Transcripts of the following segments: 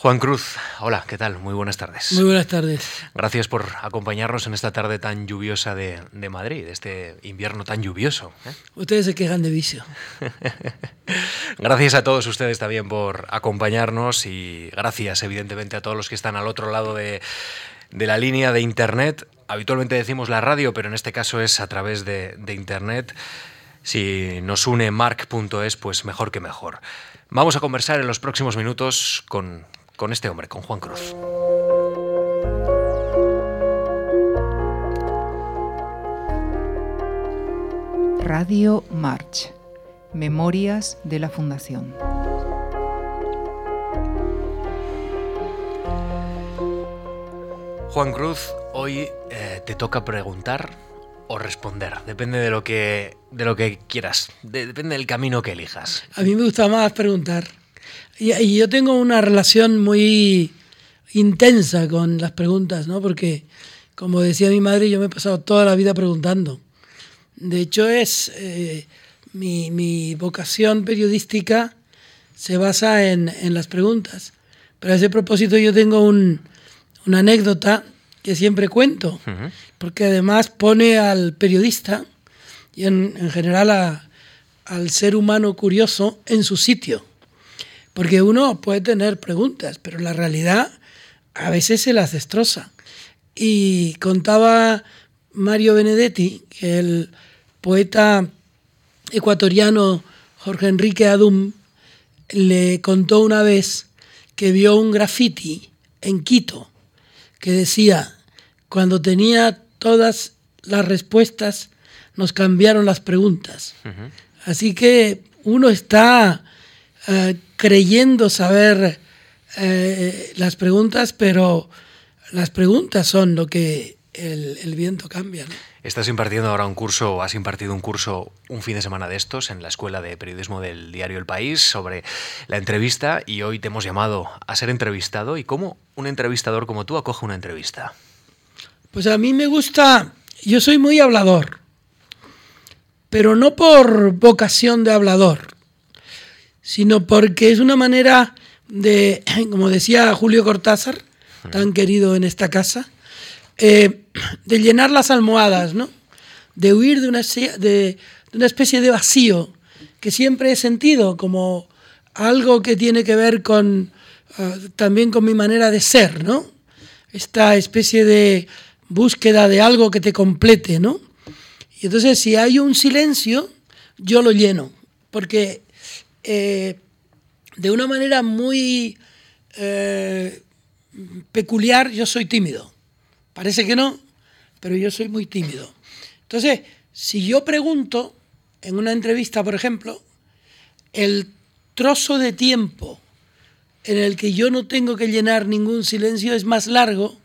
Juan Cruz, hola, ¿qué tal? Muy buenas tardes. Muy buenas tardes. Gracias por acompañarnos en esta tarde tan lluviosa de, Madrid, este invierno tan lluvioso. ¿eh? Ustedes se quejan de vicio. gracias a todos ustedes también por acompañarnos y gracias evidentemente a todos los que están al otro lado de, la línea de Internet. Habitualmente decimos la radio, pero en este caso es a través de, de Internet. Si nos une mark.es, pues mejor que mejor. Vamos a conversar en los próximos minutos con, con este hombre, con Juan Cruz. Radio March. Memorias de la Fundación. Juan Cruz, hoy eh, te toca preguntar o responder, depende de lo que, de lo que quieras, depende del camino que elijas. A mí me gusta más preguntar. Y, yo tengo una relación muy intensa con las preguntas, ¿no? Porque, como decía mi madre, yo me he pasado toda la vida preguntando. De hecho, es eh, mi, vocación periodística se basa en, las preguntas. Pero a ese propósito yo tengo una anécdota que siempre cuento, porque además pone al periodista y en, general al ser humano curioso en su sitio. Porque uno puede tener preguntas, pero la realidad a veces se las destroza. Y contaba Mario Benedetti, que el poeta ecuatoriano Jorge Enrique Adum le contó una vez que vio un graffiti en Quito que decía, cuando tenía todas las respuestas, nos cambiaron las preguntas. Así que uno está eh, creyendo saber eh, las preguntas, pero las preguntas son lo que el, viento cambia. Estás impartiendo ahora un curso, o has impartido un curso un fin de semana de estos en la Escuela de Periodismo del diario El País sobre la entrevista y hoy te hemos llamado a ser entrevistado. ¿Y cómo un entrevistador como tú acoge una entrevista? Pues a mí me gusta, yo soy muy hablador, pero no por vocación de hablador sino porque es una manera de, como decía Julio Cortázar, tan querido en esta casa, eh, de llenar las almohadas, ¿no? de huir de una, de, una especie de vacío que siempre he sentido como algo que tiene que ver con ah, también con mi manera de ser, ¿no? Esta especie de búsqueda de algo que te complete, ¿no? Y entonces si hay un silencio, yo lo lleno, porque eh, de una manera muy eh, peculiar, yo soy tímido. Parece que no, pero yo soy muy tímido. Entonces, si yo pregunto en una entrevista, por ejemplo, el trozo de tiempo en el que yo no tengo que llenar ningún silencio es más largo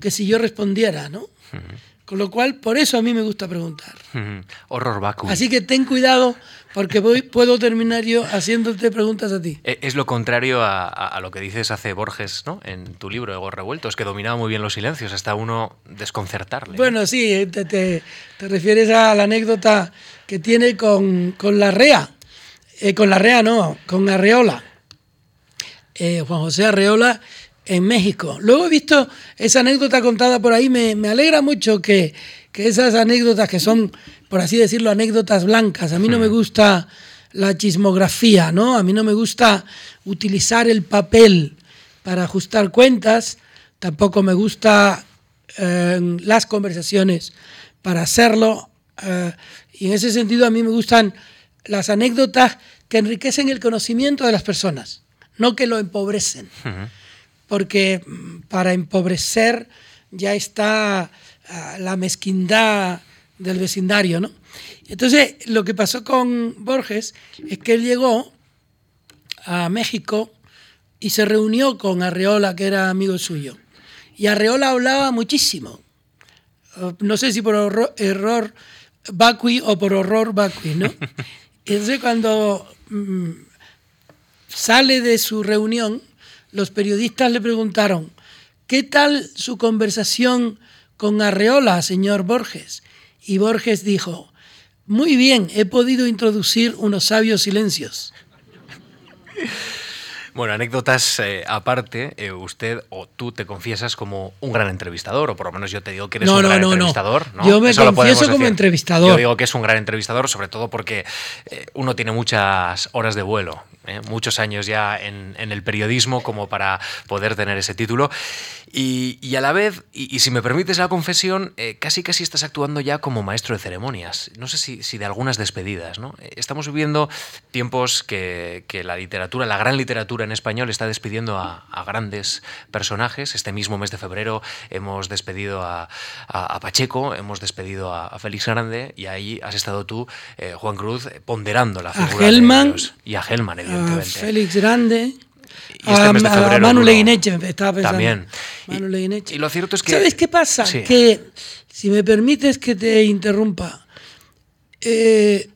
que si yo respondiera, ¿no? Con lo cual, por eso a mí me gusta preguntar. Horror vacuum. Así que ten cuidado porque voy, puedo terminar yo haciéndote preguntas a ti. E, es lo contrario a, lo que dices hace Borges ¿no? en tu libro, Ego Revuelto, es que dominaba muy bien los silencios, hasta uno desconcertarle. Bueno, sí, te, te, refieres a la anécdota que tiene con, con la REA. Eh, con la REA no, con Arreola. Eh, Juan José Arreola en México. Luego he visto esa anécdota contada por ahí, me, alegra mucho que, esas anécdotas que son, por así decirlo, anécdotas blancas, a mí no me gusta la chismografía, ¿no? A mí no me gusta utilizar el papel para ajustar cuentas, tampoco me gusta eh, las conversaciones para hacerlo, eh, y en ese sentido a mí me gustan las anécdotas que enriquecen el conocimiento de las personas, no que lo empobrecen porque para empobrecer ya está ah, la mezquindad del vecindario, ¿no? Entonces, lo que pasó con Borges es que él llegó a México y se reunió con Arreola, que era amigo suyo. Y Arreola hablaba muchísimo. No sé si por error vacui o por horror vacui, ¿no? Entonces, cuando mm, sale de su reunión, los periodistas le preguntaron, ¿qué tal su conversación con Arreola, señor Borges? Y Borges dijo, muy bien, he podido introducir unos sabios silencios. Bueno, anécdotas eh, aparte, eh, usted o tú te confiesas como un gran entrevistador, o por lo menos yo te digo que eres un gran entrevistador. No. Yo me confieso como entrevistador. Yo digo que es un gran entrevistador, sobre todo porque eh, uno tiene muchas horas de vuelo, muchos años ya en, el periodismo como para poder tener ese título. Y, a la vez, y, si me permites la confesión, casi casi estás actuando ya como maestro de ceremonias. No sé si, de algunas despedidas. ¿no? Estamos viviendo tiempos que, que la literatura, la gran literatura en español está despidiendo a, grandes personajes. Este mismo mes de febrero hemos despedido a, Pacheco, hemos despedido a, Félix Grande y ahí has estado tú, eh, Juan Cruz, ponderando la figura a Helman, y a Helman, evidentemente. A Félix Grande. Y este mes de febrero, Manu Leguineche, estaba pensando. También. Manu. Y, lo cierto es que... ¿Sabes qué pasa? Que, si me permites que te interrumpa, eh,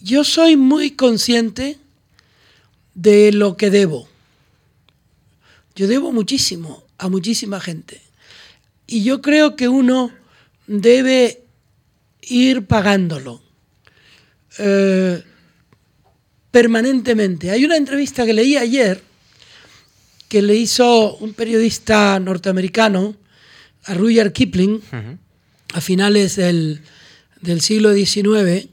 yo soy muy consciente de lo que debo. Yo debo muchísimo a muchísima gente. Y yo creo que uno debe ir pagándolo eh, permanentemente. Hay una entrevista que leí ayer que le hizo un periodista norteamericano a Rudyard Kipling a finales del, del siglo XIX,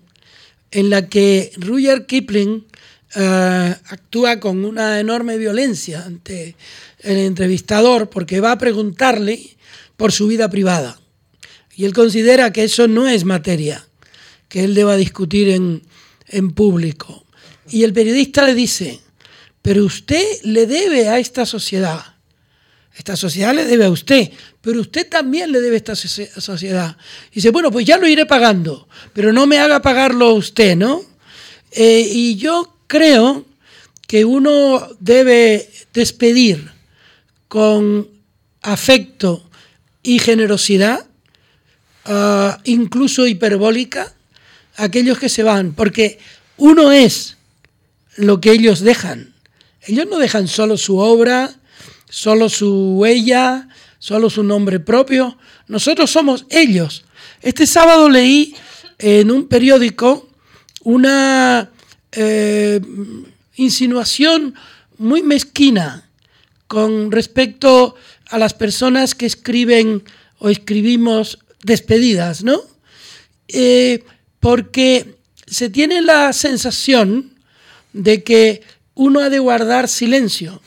en la que Rudyard Kipling eh, actúa con una enorme violencia ante el entrevistador porque va a preguntarle por su vida privada. Y él considera que eso no es materia que él deba discutir en, en público. Y el periodista le dice, pero usted le debe a esta sociedad. Esta sociedad le debe a usted, pero usted también le debe a esta sociedad. Y dice, bueno, pues ya lo iré pagando, pero no me haga pagarlo usted, ¿no? Eh, y yo creo que uno debe despedir con afecto y generosidad, ah, incluso hiperbólica, a aquellos que se van, porque uno es lo que ellos dejan. Ellos no dejan solo su obra, solo su huella, solo su nombre propio. Nosotros somos ellos. Este sábado leí en un periódico una eh, insinuación muy mezquina con respecto a las personas que escriben o escribimos despedidas, ¿no? Eh, porque se tiene la sensación de que uno ha de guardar silencio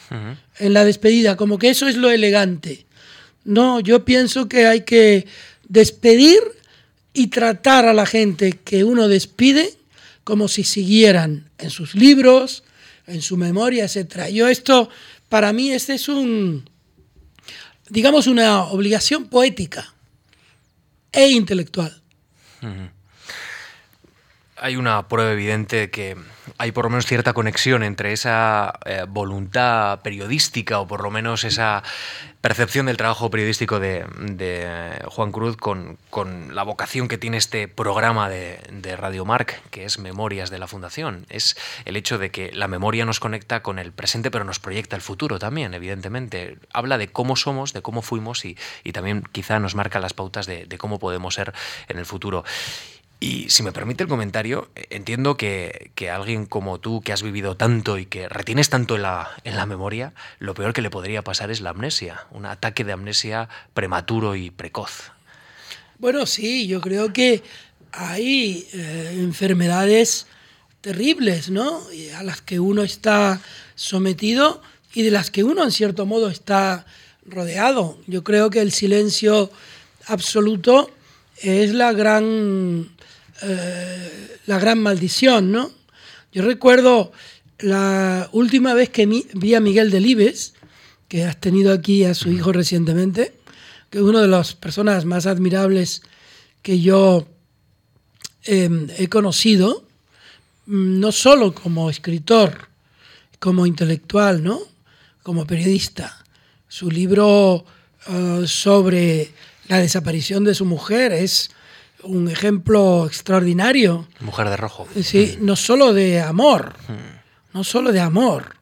en la despedida, como que eso es lo elegante. No, yo pienso que hay que despedir y tratar a la gente que uno despide como si siguieran en sus libros, en su memoria, etc. Yo esto, para mí, este es un, digamos, una obligación poética e intelectual. Hay una prueba evidente que hay por lo menos cierta conexión entre esa eh, voluntad periodística o por lo menos esa percepción del trabajo periodístico de, Juan Cruz con, la vocación que tiene este programa de, Radio Marc, que es Memorias de la Fundación. Es el hecho de que la memoria nos conecta con el presente, pero nos proyecta el futuro también, evidentemente. Habla de cómo somos, de cómo fuimos y, también quizá nos marca las pautas de, de cómo podemos ser en el futuro. Y si me permite el comentario, entiendo que, alguien como tú, que has vivido tanto y que retienes tanto en la, en la memoria, lo peor que le podría pasar es la amnesia, un ataque de amnesia prematuro y precoz. Bueno, sí, yo creo que hay eh, enfermedades terribles, ¿no? A las que uno está sometido y de las que uno en cierto modo está rodeado. Yo creo que el silencio absoluto es la gran la gran maldición, ¿no? Yo recuerdo la última vez que vi a Miguel Delibes, que has tenido aquí a su hijo recientemente, que es una de las personas más admirables que yo em, he conocido, mm, no solo como escritor, como intelectual, ¿no? Como periodista. Su libro eh, sobre la desaparición de su mujer es un ejemplo extraordinario. Mujer de rojo. Sí, no solo de amor, no solo de amor,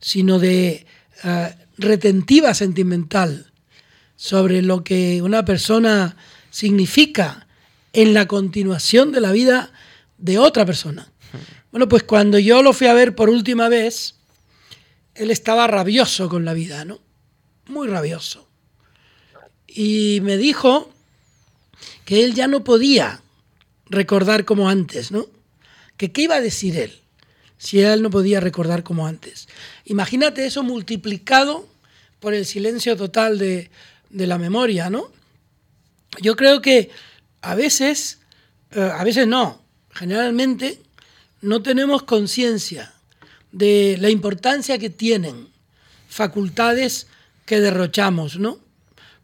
sino de eh, retentiva sentimental sobre lo que una persona significa en la continuación de la vida de otra persona. Bueno, pues cuando yo lo fui a ver por última vez, él estaba rabioso con la vida, ¿no? Muy rabioso. Y me dijo que él ya no podía recordar como antes, ¿no? Que qué iba a decir él si él no podía recordar como antes. Imagínate eso multiplicado por el silencio total de, de la memoria, ¿no? Yo creo que a veces, eh, a veces no, generalmente no tenemos conciencia de la importancia que tienen facultades que derrochamos, ¿no?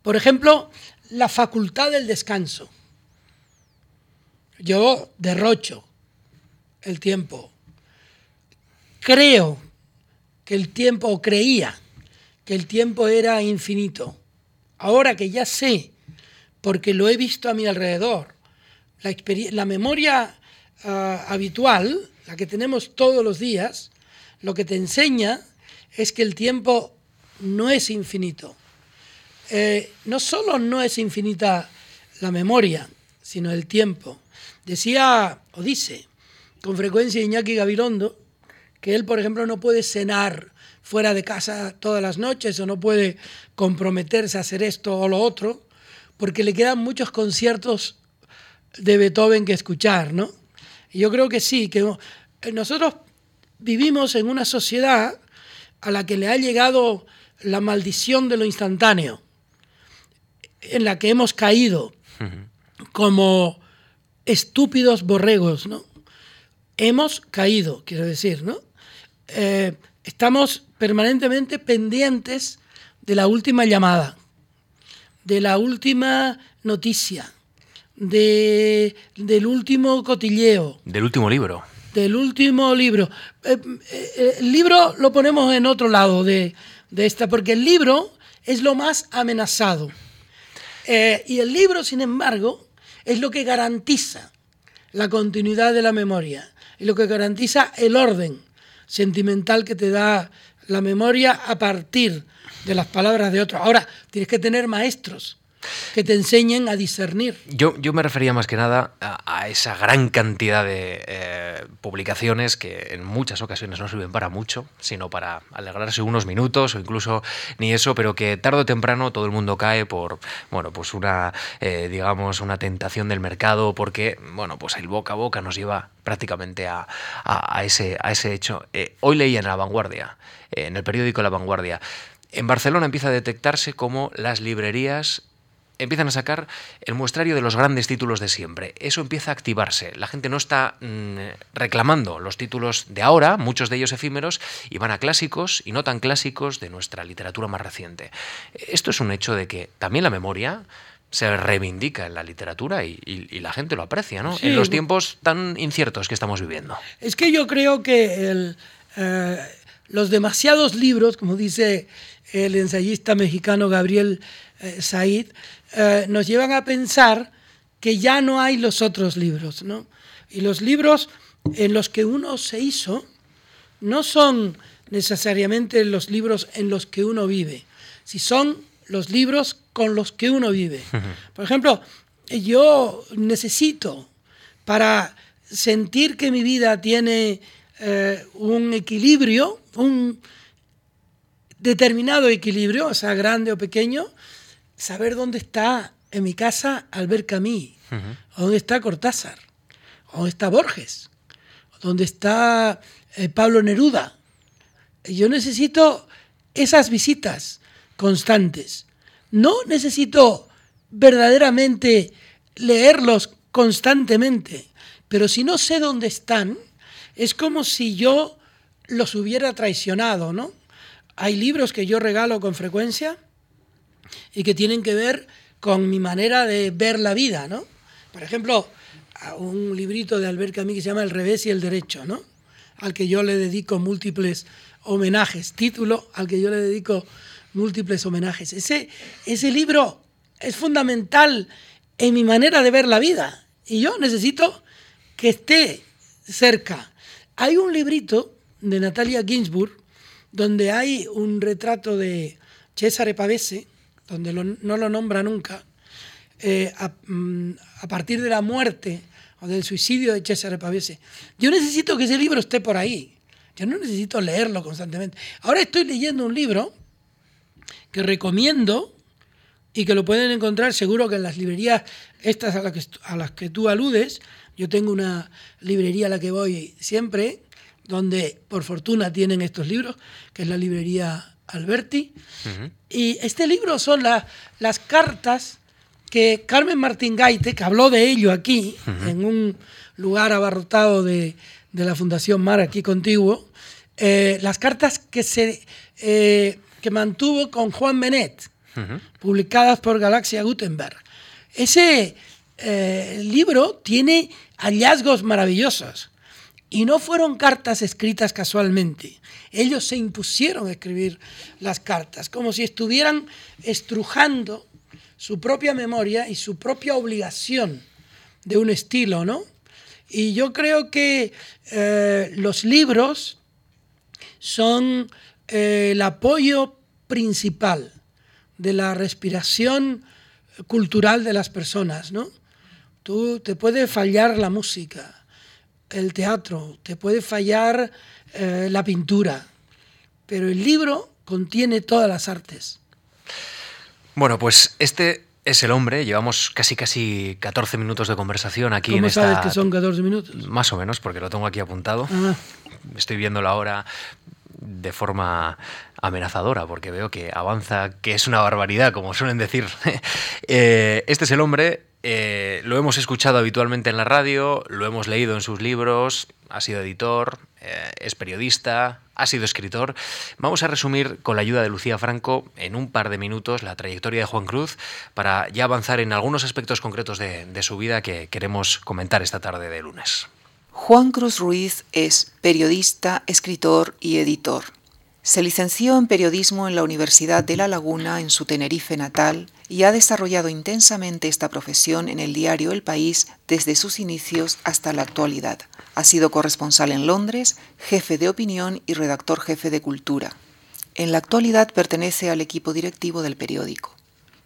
Por ejemplo, la facultad del descanso. Yo derrocho el tiempo. Creo que el tiempo, o creía que el tiempo era infinito. Ahora que ya sé, porque lo he visto a mi alrededor, la, la memoria ah, habitual, la que tenemos todos los días, lo que te enseña es que el tiempo no es infinito. Eh, no solo no es infinita la memoria, sino el tiempo. Decía o dice con frecuencia Iñaki Gabilondo que él, por ejemplo, no puede cenar fuera de casa todas las noches o no puede comprometerse a hacer esto o lo otro, porque le quedan muchos conciertos de Beethoven que escuchar, ¿no? Yo creo que sí, que nosotros vivimos en una sociedad a la que le ha llegado la maldición de lo instantáneo, en la que hemos caído como estúpidos borregos, ¿no? Hemos caído, quiero decir, ¿no? Eh, estamos permanentemente pendientes de la última llamada, de la última noticia, de, del último cotilleo. Del último libro del último libro. Eh, eh, el libro lo ponemos en otro lado de, esta, porque el libro es lo más amenazado. Eh, y el libro, sin embargo, es lo que garantiza la continuidad de la memoria y lo que garantiza el orden sentimental que te da la memoria a partir de las palabras de otros. Ahora, tienes que tener maestros que te enseñen a discernir. Yo, yo me refería más que nada a, esa gran cantidad de eh, publicaciones que en muchas ocasiones no sirven para mucho, sino para alegrarse unos minutos o incluso ni eso, pero que tarde o temprano todo el mundo cae por, bueno, pues una, eh, digamos, una tentación del mercado, porque, bueno, pues el boca a boca nos lleva prácticamente a, ese, a ese hecho. Eh, hoy leía en La Vanguardia, en el periódico La Vanguardia, en Barcelona empieza a detectarse como las librerías empiezan a sacar el muestrario de los grandes títulos de siempre. Eso empieza a activarse. La gente no está mm, reclamando los títulos de ahora, muchos de ellos efímeros, y van a clásicos y no tan clásicos de nuestra literatura más reciente. Esto es un hecho de que también la memoria se reivindica en la literatura y, la gente lo aprecia, ¿no? en los tiempos tan inciertos que estamos viviendo. Es que yo creo que eh, los demasiados libros, como dice el ensayista mexicano Gabriel eh, Said, eh, nos llevan a pensar que ya no hay los otros libros, ¿no? Y los libros en los que uno se hizo no son necesariamente los libros en los que uno vive, si son los libros con los que uno vive. Por ejemplo, yo necesito para sentir que mi vida tiene eh, un equilibrio, un determinado equilibrio, o sea, grande o pequeño, saber dónde está en mi casa Albert Camus, dónde está Cortázar, dónde está Borges, dónde está eh, Pablo Neruda. Yo necesito esas visitas constantes. No necesito verdaderamente leerlos constantemente, pero si no sé dónde están, es como si yo los hubiera traicionado, ¿no? Hay libros que yo regalo con frecuencia y que tienen que ver con mi manera de ver la vida, ¿no? Por ejemplo, un librito de Albert Camus que se llama El revés y el derecho, ¿no? Al que yo le dedico múltiples homenajes, título al que yo le dedico múltiples homenajes. Ese, ese libro es fundamental en mi manera de ver la vida y yo necesito que esté cerca. Hay un librito de Natalia Ginsburg donde hay un retrato de Cesare Pavese, donde no lo nombra nunca, eh, mm, a, partir de la muerte o del suicidio de Cesare Pavese. Yo necesito que ese libro esté por ahí. que no necesito leerlo constantemente. Ahora estoy leyendo un libro que recomiendo y que lo pueden encontrar seguro que en las librerías estas a las que, a las que tú aludes. Yo tengo una librería a la que voy siempre, donde por fortuna tienen estos libros, que es la librería Alberti. Y este libro son las cartas que Carmen Martín Gaite, que habló de ello aquí, en un lugar abarrotado de, la Fundación Mar, aquí contiguo, eh, las cartas que, se, eh, que mantuvo con Juan Benet, publicadas por Galaxia Gutenberg. Ese eh, libro tiene hallazgos maravillosos y no fueron cartas escritas casualmente. Ellos se impusieron a escribir las cartas, como si estuvieran estrujando su propia memoria y su propia obligación de un estilo, ¿no? Y yo creo que eh, los libros son eh, el apoyo principal de la respiración cultural de las personas, ¿no? Tú te puede fallar la música, el teatro, te puede fallar eh, la pintura, pero el libro contiene todas las artes. Bueno, pues este es el hombre. Llevamos casi casi 14 minutos de conversación aquí ¿Cómo en sabes que son 14 minutos? Más o menos, porque lo tengo aquí apuntado. Ah. Estoy viendo la hora de forma amenazadora, porque veo que avanza, que es una barbaridad, como suelen decir. Eh, este es el hombre, eh, lo hemos escuchado habitualmente en la radio, lo hemos leído en sus libros, ha sido editor, eh, es periodista, ha sido escritor. Vamos a resumir con la ayuda de Lucía Franco en un par de minutos la trayectoria de Juan Cruz para ya avanzar en algunos aspectos concretos de, de su vida que queremos comentar esta tarde de lunes. Juan Cruz Ruiz es periodista, escritor y editor. Se licenció en periodismo en la Universidad de La Laguna en su Tenerife natal y ha desarrollado intensamente esta profesión en el diario El País desde sus inicios hasta la actualidad. Ha sido corresponsal en Londres, jefe de opinión y redactor jefe de cultura. En la actualidad pertenece al equipo directivo del periódico.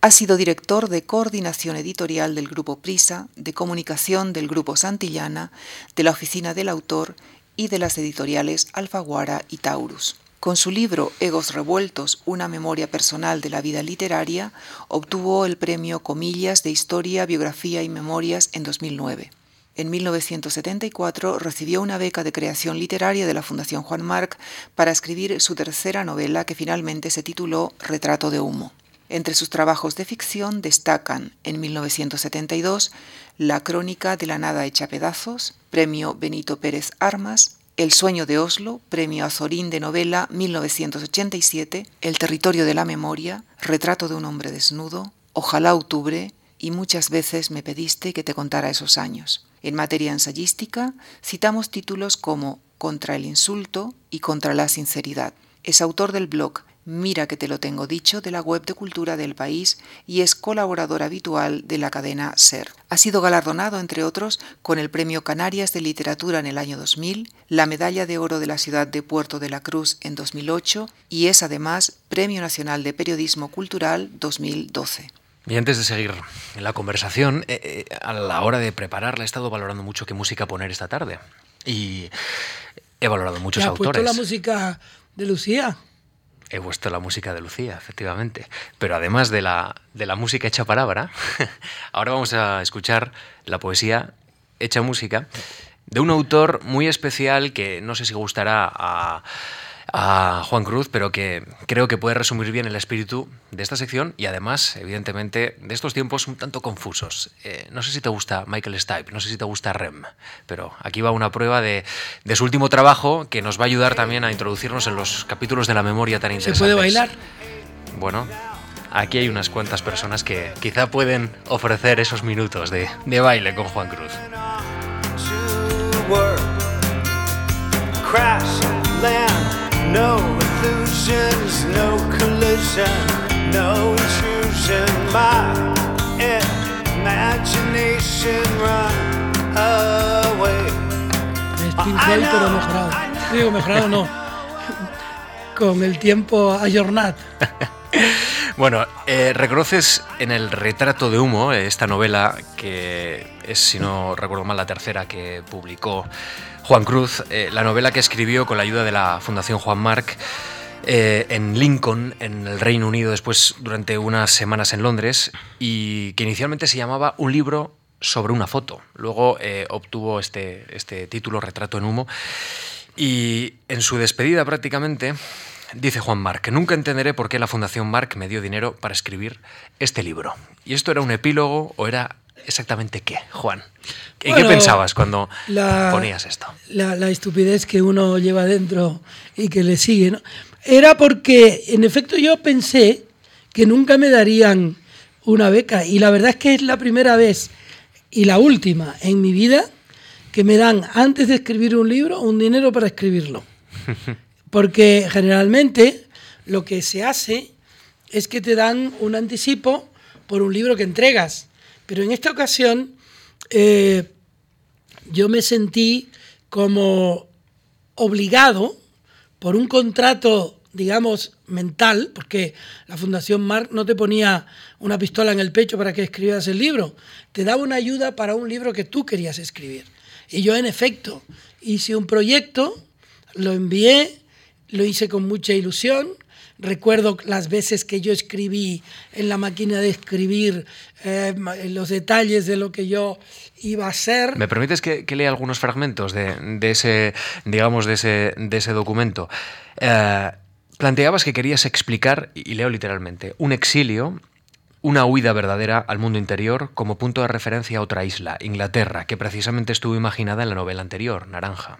Ha sido director de coordinación editorial del Grupo Prisa, de comunicación del Grupo Santillana, de la Oficina del Autor y de las editoriales Alfaguara y Taurus. Con su libro Egos Revueltos, una memoria personal de la vida literaria, obtuvo el premio Comillas de Historia, Biografía y Memorias en 2009. En 1974 recibió una beca de creación literaria de la Fundación Juan Marc para escribir su tercera novela que finalmente se tituló Retrato de Humo. Entre sus trabajos de ficción destacan en 1972 La Crónica de la Nada hecha pedazos, Premio Benito Pérez Armas, El sueño de Oslo, Premio Azorín de novela 1987, El territorio de la memoria, Retrato de un hombre desnudo, Ojalá octubre y muchas veces me pediste que te contara esos años. En materia ensayística, citamos títulos como Contra el insulto y Contra la sinceridad. Es autor del blog Mira que te lo tengo dicho de la web de cultura del país y es colaborador habitual de la cadena SER. Ha sido galardonado, entre otros, con el Premio Canarias de Literatura en el año 2000, la Medalla de Oro de la Ciudad de Puerto de la Cruz en 2008 y es además Premio Nacional de Periodismo Cultural 2012. Y antes de seguir la conversación, eh, eh, a la hora de prepararla he estado valorando mucho qué música poner esta tarde. Y he valorado muchos ¿Ya autores. la música de Lucía? He puesto la música de Lucía, efectivamente. Pero además de la, de la música hecha palabra, ahora vamos a escuchar la poesía hecha música de un autor muy especial que no sé si gustará a a Juan Cruz, pero que creo que puede resumir bien el espíritu de esta sección y además, evidentemente, de estos tiempos un tanto confusos. Eh, no sé si te gusta Michael Stipe, no sé si te gusta Rem, pero aquí va una prueba de, su último trabajo que nos va a ayudar también a introducirnos en los capítulos de la memoria tan interesantes. ¿Se puede bailar? Bueno, aquí hay unas cuantas personas que quizá pueden ofrecer esos minutos de, de baile con Juan Cruz. No illusions, no collision, no intrusion. My imagination run away. Steve pero mejorado. Digo, mejorado no. Con el tiempo ayornat. Bueno, eh, reconoces en el retrato de humo, esta novela, que es, si no recuerdo mal, la tercera que publicó Juan Cruz, eh, la novela que escribió con la ayuda de la Fundación Juan Marc eh, en Lincoln, en el Reino Unido, después durante unas semanas en Londres, y que inicialmente se llamaba Un libro sobre una foto. Luego eh, obtuvo este, este título, Retrato en Humo, y en su despedida prácticamente dice Juan Marc, nunca entenderé por qué la Fundación Marc me dio dinero para escribir este libro. ¿Y esto era un epílogo o era exactamente qué, Juan? ¿En qué pensabas cuando ponías esto? La, la, estupidez que uno lleva dentro y que le sigue, ¿no? Era porque, en efecto, yo pensé que nunca me darían una beca. Y la verdad es que es la primera vez y la última en mi vida que me dan, antes de escribir un libro, un dinero para escribirlo. Porque generalmente lo que se hace es que te dan un anticipo por un libro que entregas. Pero en esta ocasión eh, yo me sentí como obligado por un contrato, digamos, mental, porque la Fundación Marc no te ponía una pistola en el pecho para que escribieras el libro, te daba una ayuda para un libro que tú querías escribir. Y yo, en efecto, hice un proyecto, lo envié, lo hice con mucha ilusión. Recuerdo las veces que yo escribí en la máquina de escribir eh, los detalles de lo que yo iba a ser. ¿Me permites que, lea algunos fragmentos de, ese, digamos, de ese, de ese documento? Eh, planteabas que querías explicar, y leo literalmente, un exilio una huida verdadera al mundo interior como punto de referencia a otra isla, Inglaterra, que precisamente estuvo imaginada en la novela anterior, Naranja.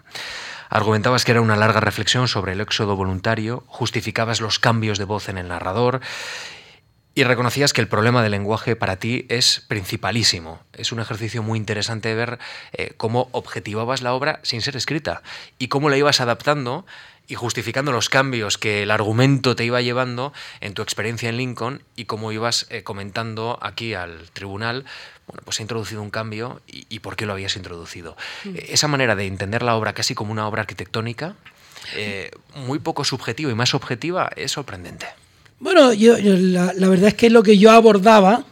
Argumentabas que era una larga reflexión sobre el éxodo voluntario, justificabas los cambios de voz en el narrador y reconocías que el problema del lenguaje para ti es principalísimo. Es un ejercicio muy interesante ver eh, cómo objetivabas la obra sin ser escrita y cómo la ibas adaptando y justificando los cambios que el argumento te iba llevando en tu experiencia en Lincoln y cómo ibas eh, comentando aquí al tribunal, bueno, pues he introducido un cambio y, por qué lo habías introducido. Mm. Esa manera de entender la obra casi como una obra arquitectónica, eh, muy poco subjetiva y más objetiva, es sorprendente. Bueno, yo, la, verdad es que lo que yo abordaba,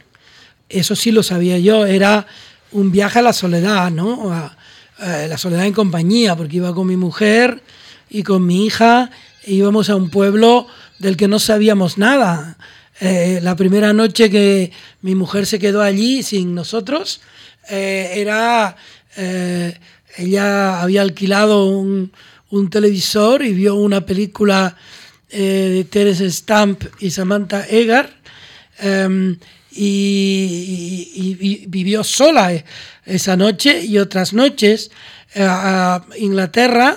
eso sí lo sabía yo, era un viaje a la soledad, ¿no? A, la soledad en compañía, porque iba con mi mujer y con mi hija, íbamos a un pueblo del que no sabíamos nada. Eh, la primera noche que mi mujer se quedó allí sin nosotros, eh, era, eh, ella había alquilado un, un televisor y vio una película eh, de Terence Stamp y Samantha Egar, em, y, vivió sola eh, esa noche y otras noches. Eh, a Inglaterra,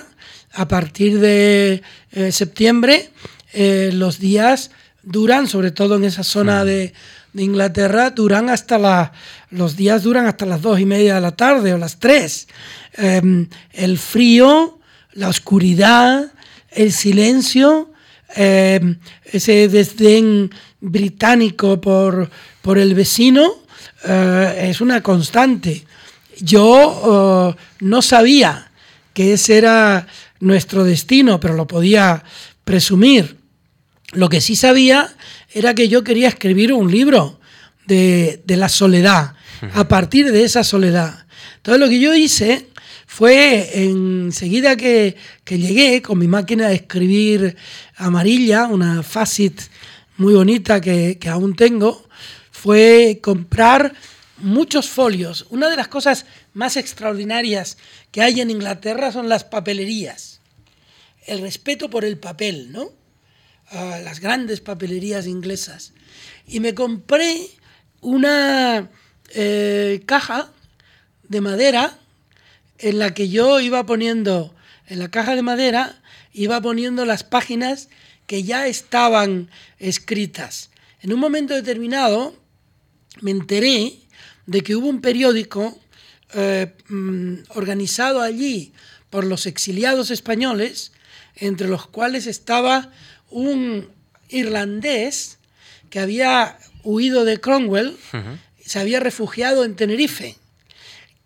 a partir de septiembre, los días duran, sobre todo en esa zona de, Inglaterra, duran hasta la, los días duran hasta las dos y media de la tarde o las tres. Em, el frío, la oscuridad, el silencio eh, ese desdén británico por, por el vecino eh, es una constante. Yo eh, no sabía que ese era nuestro destino, pero lo podía presumir. Lo que sí sabía era que yo quería escribir un libro de, de la soledad, a partir de esa soledad. Entonces lo que yo hice fue enseguida que, que llegué con mi máquina de escribir amarilla, una Facit muy bonita que, que aún tengo, fue comprar muchos folios. Una de las cosas más extraordinarias que hay en Inglaterra son las papelerías. El respeto por el papel, ¿no? Las grandes papelerías inglesas. Y me compré una eh, caja de madera en la que yo iba poniendo, en la caja de madera, iba poniendo las páginas que ya estaban escritas. En un momento determinado me enteré de que hubo un periódico eh, mm, organizado allí por los exiliados españoles, entre los cuales estaba un irlandés que había huido de Cromwell, se había refugiado en Tenerife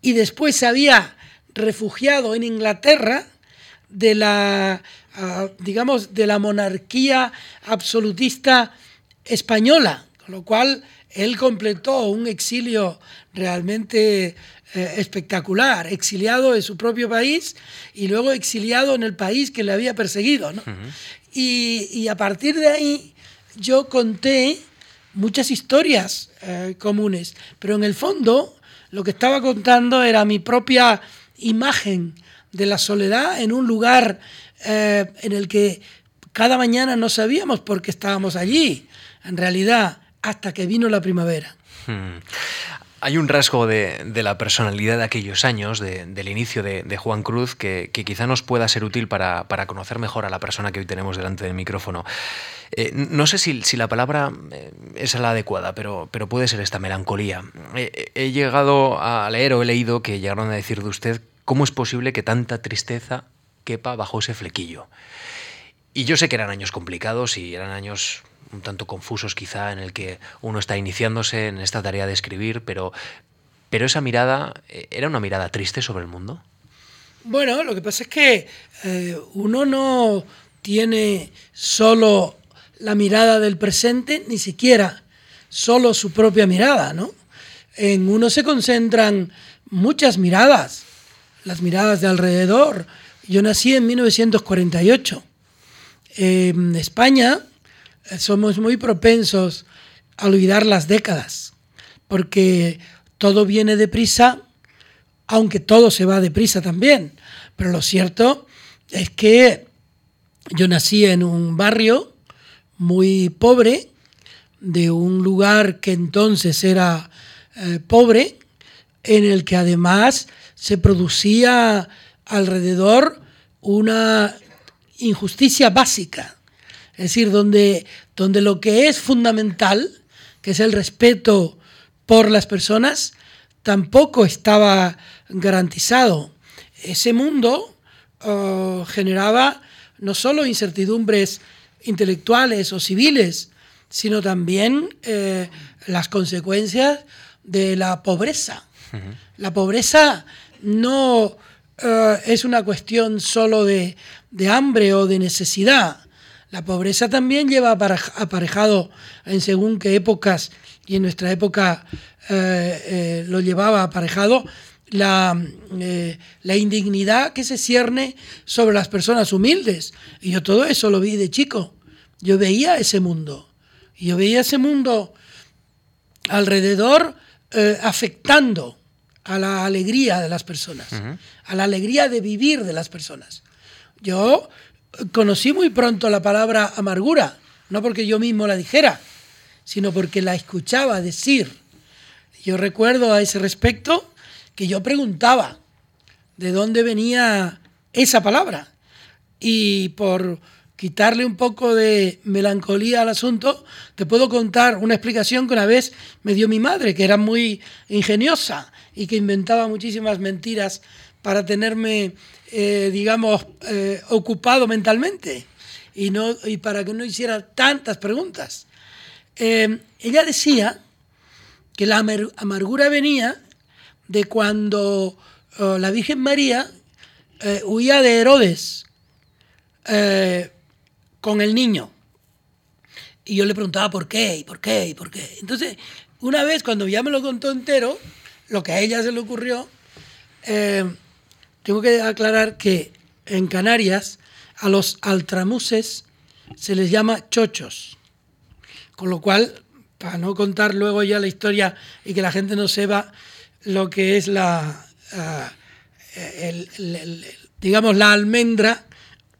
y después se había refugiado en Inglaterra de la, ah, digamos, de la monarquía absolutista española, con lo cual él completó un exilio realmente eh, espectacular, exiliado de su propio país y luego exiliado en el país que le había perseguido. y, a partir de ahí yo conté muchas historias eh, comunes, pero en el fondo lo que estaba contando era mi propia imagen de la soledad en un lugar eh, en el que cada mañana no sabíamos por qué estábamos allí, en realidad, hasta que vino la primavera. Hmm. Hay un rasgo de, la personalidad de aquellos años, del inicio de, Juan Cruz, que, quizá nos pueda ser útil para, conocer mejor a la persona que hoy tenemos delante del micrófono. Eh, no sé si, la palabra eh, es la adecuada, pero, pero puede ser esta melancolía. he llegado a leer o he leído que llegaron a decir de usted cómo es posible que tanta tristeza quepa bajo ese flequillo. Y yo sé que eran años complicados y eran años un tanto confusos quizá en el que uno está iniciándose en esta tarea de escribir, pero, pero esa mirada, eh, ¿era una mirada triste sobre el mundo? Bueno, lo que pasa es que eh, uno no tiene solo la mirada del presente, ni siquiera solo su propia mirada, ¿no? En uno se concentran muchas miradas, las miradas de alrededor. Yo nací en 1948. En España somos muy propensos a olvidar las décadas, porque todo viene deprisa, aunque todo se va deprisa también. Pero lo cierto es que yo nací en un barrio muy pobre, de un lugar que entonces era eh, pobre, en el que además se producía alrededor una injusticia básica es decir, donde, donde lo que es fundamental, que es el respeto por las personas, tampoco estaba garantizado. Ese mundo oh, generaba no solo incertidumbres intelectuales o civiles, sino también eh, las consecuencias de la pobreza. La pobreza no eh, es una cuestión solo de, de hambre o de necesidad, la pobreza también lleva aparejado en según qué épocas, y en nuestra época eh, eh, lo llevaba aparejado, la, eh, la, indignidad que se cierne sobre las personas humildes. Y yo todo eso lo vi de chico. Yo veía ese mundo. Y yo veía ese mundo alrededor afectando a la alegría de las personas, a la alegría de vivir de las personas. Yo conocí muy pronto la palabra amargura, no porque yo mismo la dijera, sino porque la escuchaba decir. Yo recuerdo a ese respecto que yo preguntaba de dónde venía esa palabra. Y por quitarle un poco de melancolía al asunto, te puedo contar una explicación que una vez me dio mi madre, que era muy ingeniosa y que inventaba muchísimas mentiras para tenerme eh, digamos, eh, ocupado mentalmente y, no, y para que no hiciera tantas preguntas. Eh, ella decía que la amargura venía de cuando la Virgen María huía de Herodes con el niño. Y yo le preguntaba por qué, y por qué, y por qué. Entonces, una vez cuando ya me lo contó entero, lo que a ella se le ocurrió, tengo que aclarar que en Canarias a los altramuses se les llama chochos. Con lo cual, para no contar luego ya la historia y que la gente no sepa lo que es la, ah, digamos, la almendra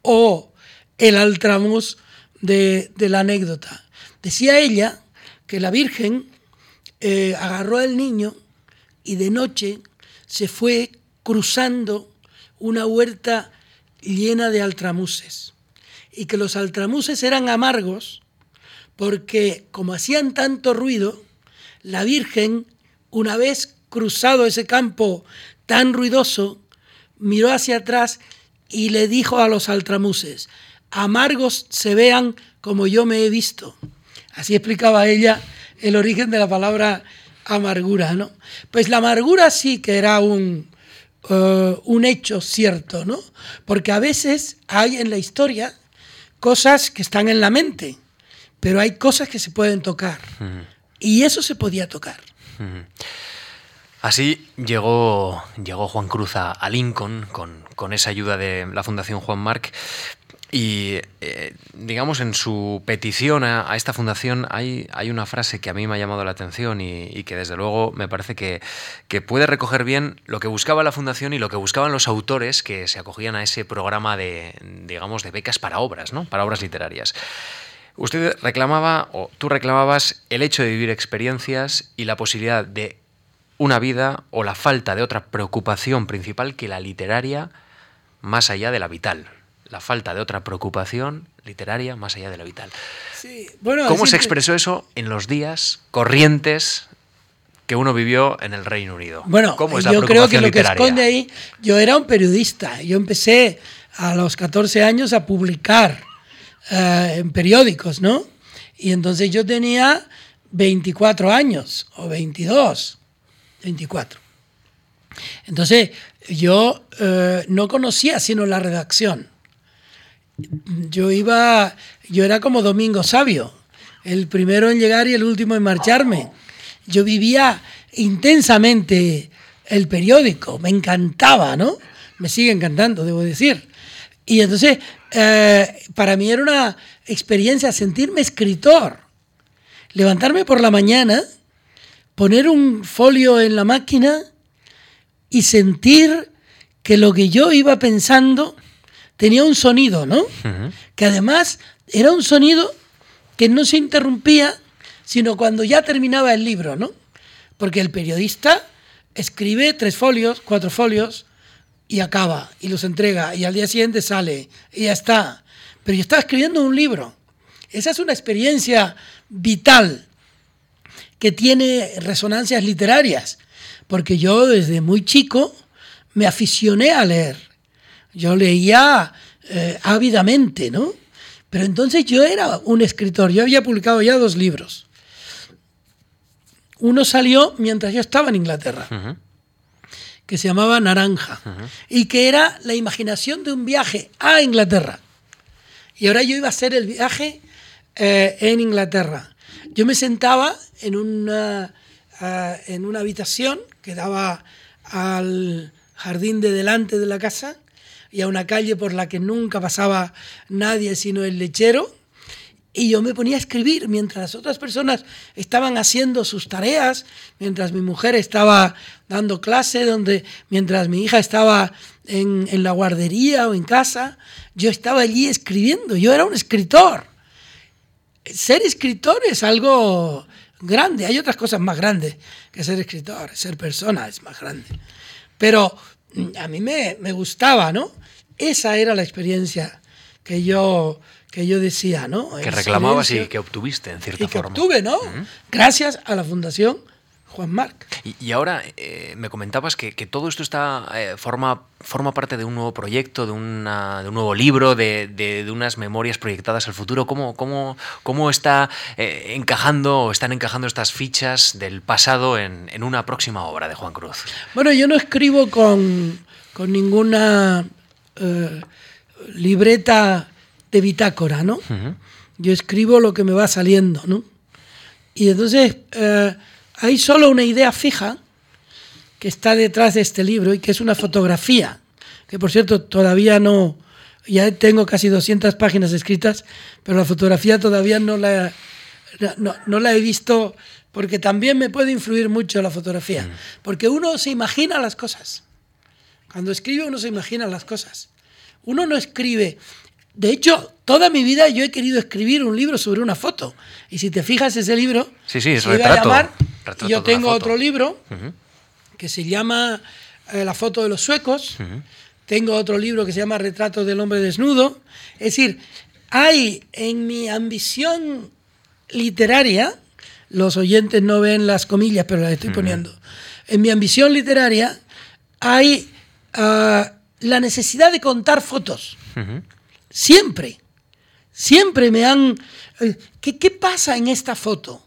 o el altramuz de, la anécdota. Decía ella que la Virgen eh, agarró al niño y de noche se fue cruzando una huerta llena de altramuses y que los altramuses eran amargos porque como hacían tanto ruido, la Virgen, una vez cruzado ese campo tan ruidoso, miró hacia atrás y le dijo a los altramuses, amargos se vean como yo me he visto. Así explicaba ella el origen de la palabra amargura, ¿no? Pues la amargura sí que era un, eh, un hecho cierto, ¿no? Porque a veces hay en la historia cosas que están en la mente, pero hay cosas que se pueden tocar. Y eso se podía tocar. Así llegó, llegó Juan Cruz a, Lincoln con, con, esa ayuda de la Fundación Juan Marc. Y, eh, digamos, en su petición a, esta fundación hay, hay, una frase que a mí me ha llamado la atención y, que desde luego me parece que, que, puede recoger bien lo que buscaba la fundación y lo que buscaban los autores que se acogían a ese programa de, digamos, de becas para obras, ¿no? Para obras literarias. Usted reclamaba, o tú reclamabas, el hecho de vivir experiencias y la posibilidad de una vida o la falta de otra preocupación principal que la literaria más allá de la vital la falta de otra preocupación literaria más allá de lo vital. ¿Cómo se expresó eso en los días corrientes que uno vivió en el Reino Unido? Bueno, yo creo que lo que esconde ahí, yo era un periodista, yo empecé a los 14 años a publicar eh, en periódicos, ¿no? Y entonces yo tenía 24 años o 22, 24. Entonces yo eh, no conocía sino la redacción yo iba, yo era como Domingo Sabio, el primero en llegar y el último en marcharme. Yo vivía intensamente el periódico, me encantaba, ¿no? Me sigue encantando, debo decir. Y entonces, eh, para mí era una experiencia sentirme escritor, levantarme por la mañana, poner un folio en la máquina y sentir que lo que yo iba pensando tenía un sonido, ¿no? Que además era un sonido que no se interrumpía, sino cuando ya terminaba el libro, ¿no? Porque el periodista escribe tres folios, cuatro folios, y acaba, y los entrega, y al día siguiente sale, y ya está. Pero yo estaba escribiendo un libro. Esa es una experiencia vital que tiene resonancias literarias, porque yo desde muy chico me aficioné a leer yo leía eh, ávidamente, ¿no? Pero entonces yo era un escritor, yo había publicado ya dos libros. Uno salió mientras yo estaba en Inglaterra, que se llamaba Naranja, y que era la imaginación de un viaje a Inglaterra. Y ahora yo iba a hacer el viaje eh, en Inglaterra. Yo me sentaba en una, eh, en una habitación que daba al jardín de delante de la casa y a una calle por la que nunca pasaba nadie sino el lechero. Y yo me ponía a escribir mientras las otras personas estaban haciendo sus tareas, mientras mi mujer estaba dando clase, donde, mientras mi hija estaba en, en la guardería o en casa, yo estaba allí escribiendo. Yo era un escritor. Ser escritor es algo grande. Hay otras cosas más grandes que ser escritor. Ser persona es más grande. Pero a mí me, me gustaba, ¿no? Esa era la experiencia que yo, que yo decía, ¿no? Que reclamabas y que obtuviste, en cierta y que forma. obtuve, ¿no? Gracias a la Fundación Juan Marc. Y, ahora eh, me comentabas que, todo esto está eh, forma, forma parte de un nuevo proyecto, de, una, de un nuevo libro, de, de, unas memorias proyectadas al futuro. ¿Cómo, cómo, cómo está eh, encajando o están encajando estas fichas del pasado en, en, una próxima obra de Juan Cruz? Bueno, yo no escribo con, con ninguna libreta de bitácora, ¿no? Yo escribo lo que me va saliendo, ¿no? Y entonces hay solo una idea fija que está detrás de este libro y que es una fotografía, que por cierto todavía no, ya tengo casi 200 páginas escritas, pero la fotografía todavía no la, no, la he visto porque también me puede influir mucho la fotografía, porque uno se imagina las cosas. Cuando escribe uno se imagina las cosas. Uno no escribe. De hecho, toda mi vida yo he querido escribir un libro sobre una foto. Y si te fijas ese libro, sí, sí, es retrato, yo tengo otro libro que se llama eh, La foto de los suecos. Tengo otro libro que se llama Retrato del hombre desnudo. Es decir, hay en mi ambición literaria, los oyentes no ven las comillas, pero las estoy poniendo. En mi ambición literaria hay Ah, la necesidad de contar fotos. Siempre. Siempre me han... Eh, ¿qué, ¿Qué pasa en esta foto?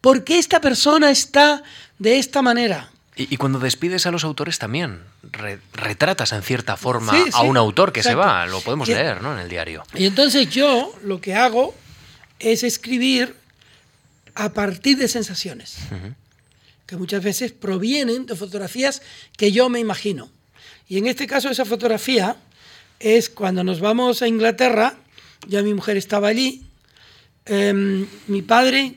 ¿Por qué esta persona está de esta manera? Y, cuando despides a los autores también, retratas en cierta forma a un autor que se va, lo podemos leer ¿no? en el diario. Y entonces yo lo que hago es escribir a partir de sensaciones, que muchas veces provienen de fotografías que yo me imagino. Y en este caso esa fotografía es cuando nos vamos a Inglaterra, ya mi mujer estaba allí, em, mi padre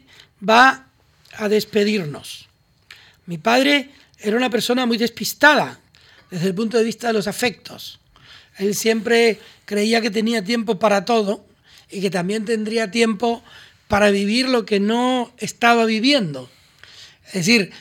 va a despedirnos. Mi padre era una persona muy despistada desde el punto de vista de los afectos. Él siempre creía que tenía tiempo para todo y que también tendría tiempo para vivir lo que no estaba viviendo. Es decir,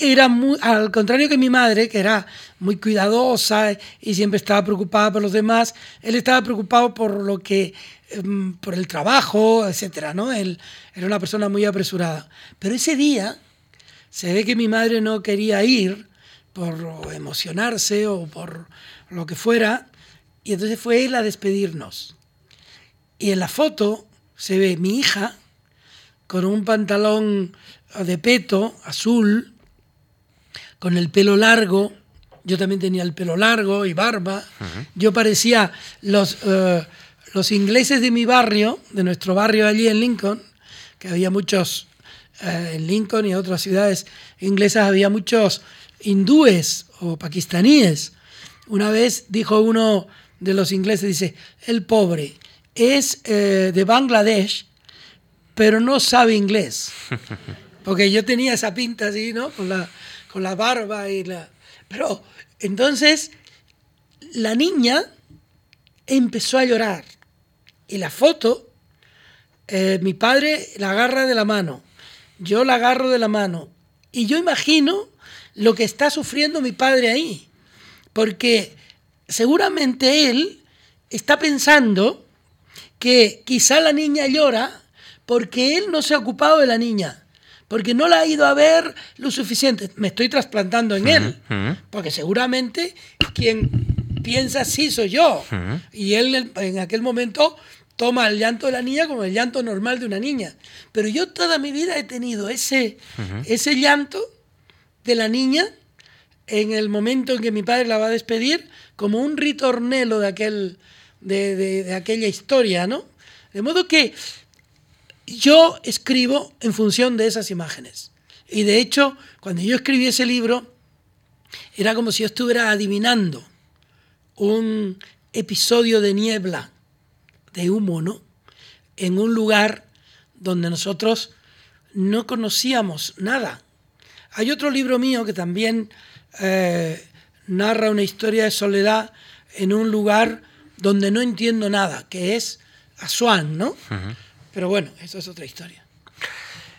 era muy, al contrario que mi madre, que era muy cuidadosa y siempre estaba preocupada por los demás, él estaba preocupado por lo que em, por el trabajo, etcétera, ¿no? Él era una persona muy apresurada. Pero ese día se ve que mi madre no quería ir por emocionarse o por lo que fuera, y entonces fue él a despedirnos. Y en la foto se ve mi hija con un pantalón de peto azul, con el pelo largo. Yo también tenía el pelo largo y barba. Yo parecía los, eh, los ingleses de mi barrio, de nuestro barrio allí en Lincoln, que había muchos, eh, en Lincoln y en otras ciudades inglesas había muchos hindúes o pakistaníes. Una vez dijo uno de los ingleses, dice, el pobre es eh, de Bangladesh, pero no sabe inglés. Porque yo tenía esa pinta así, ¿no? Con la, con la barba y la... Pero entonces la niña empezó a llorar. Y la foto, eh, mi padre la agarra de la mano, yo la agarro de la mano. Y yo imagino lo que está sufriendo mi padre ahí. Porque seguramente él está pensando que quizá la niña llora porque él no se ha ocupado de la niña, porque no la ha ido a ver lo suficiente. Me estoy trasplantando en él, porque seguramente quien piensa así soy yo. Y él en aquel momento toma el llanto de la niña como el llanto normal de una niña. Pero yo toda mi vida he tenido ese, ese llanto de la niña en el momento en que mi padre la va a despedir, como un ritornelo de, aquel, de, aquella historia, ¿no? De modo que yo escribo en función de esas imágenes. Y de hecho, cuando yo escribí ese libro, era como si yo estuviera adivinando un episodio de niebla, de humo, ¿no? En un lugar donde nosotros no conocíamos nada. Hay otro libro mío que también eh, narra una historia de soledad en un lugar donde no entiendo nada, que es Asuán, ¿no? Pero bueno, eso es otra historia.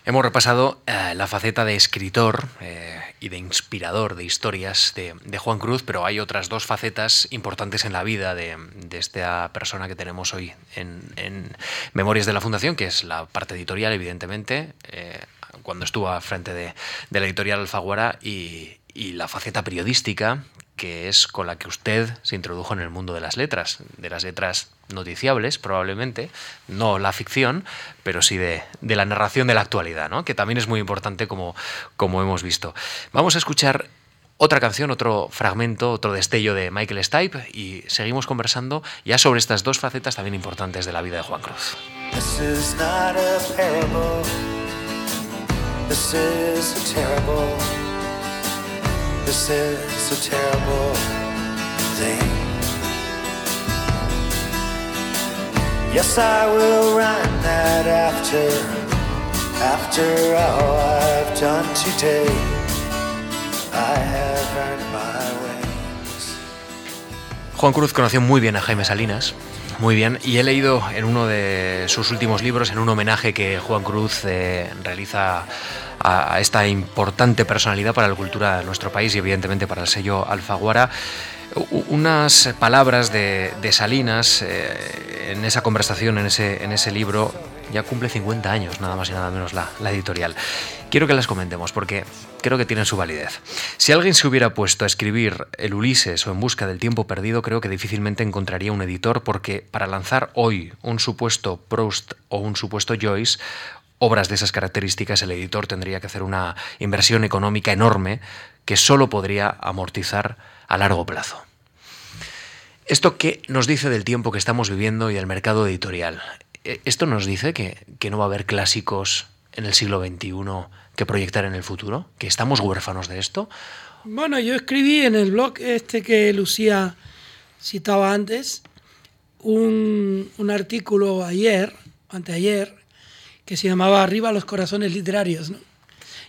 Hemos repasado eh, la faceta de escritor eh, y de inspirador de historias de, Juan Cruz, pero hay otras dos facetas importantes en la vida de, esta persona que tenemos hoy en, Memorias de la Fundación, que es la parte editorial, evidentemente, cuando estuvo al frente de, la editorial Alfaguara y la faceta periodística, que es con la que usted se introdujo en el mundo de las letras, de las letras noticiables probablemente, no la ficción, pero sí de, la narración de la actualidad, ¿no? que también es muy importante como, como hemos visto. Vamos a escuchar otra canción, otro fragmento, otro destello de Michael Stipe y seguimos conversando ya sobre estas dos facetas también importantes de la vida de Juan Cruz. Thing. Yes, I will run that after, after all I've done today. I have earned my wings. Juan Cruz conoció muy bien a Jaime Salinas. Muy bien, y he leído en uno de sus últimos libros, en un homenaje que Juan Cruz eh, realiza a, esta importante personalidad para la cultura de nuestro país y evidentemente para el sello Alfaguara. Unas palabras de, Salinas eh, en esa conversación, en ese, en ese libro, ya cumple 50 años, nada más y nada menos la, la, editorial. Quiero que las comentemos porque creo que tienen su validez. Si alguien se hubiera puesto a escribir el Ulises o En busca del tiempo perdido, creo que difícilmente encontraría un editor porque para lanzar hoy un supuesto Proust o un supuesto Joyce, obras de esas características, el editor tendría que hacer una inversión económica enorme que solo podría amortizar a largo plazo. ¿Esto qué nos dice del tiempo que estamos viviendo y del mercado editorial? eh, ¿esto nos dice que, no va a haber clásicos en el siglo XXI que proyectar en el futuro? ¿Que estamos huérfanos de esto? Bueno, yo escribí en el blog este que Lucía citaba antes, un, un artículo ayer, anteayer, que se llamaba Arriba los corazones literarios.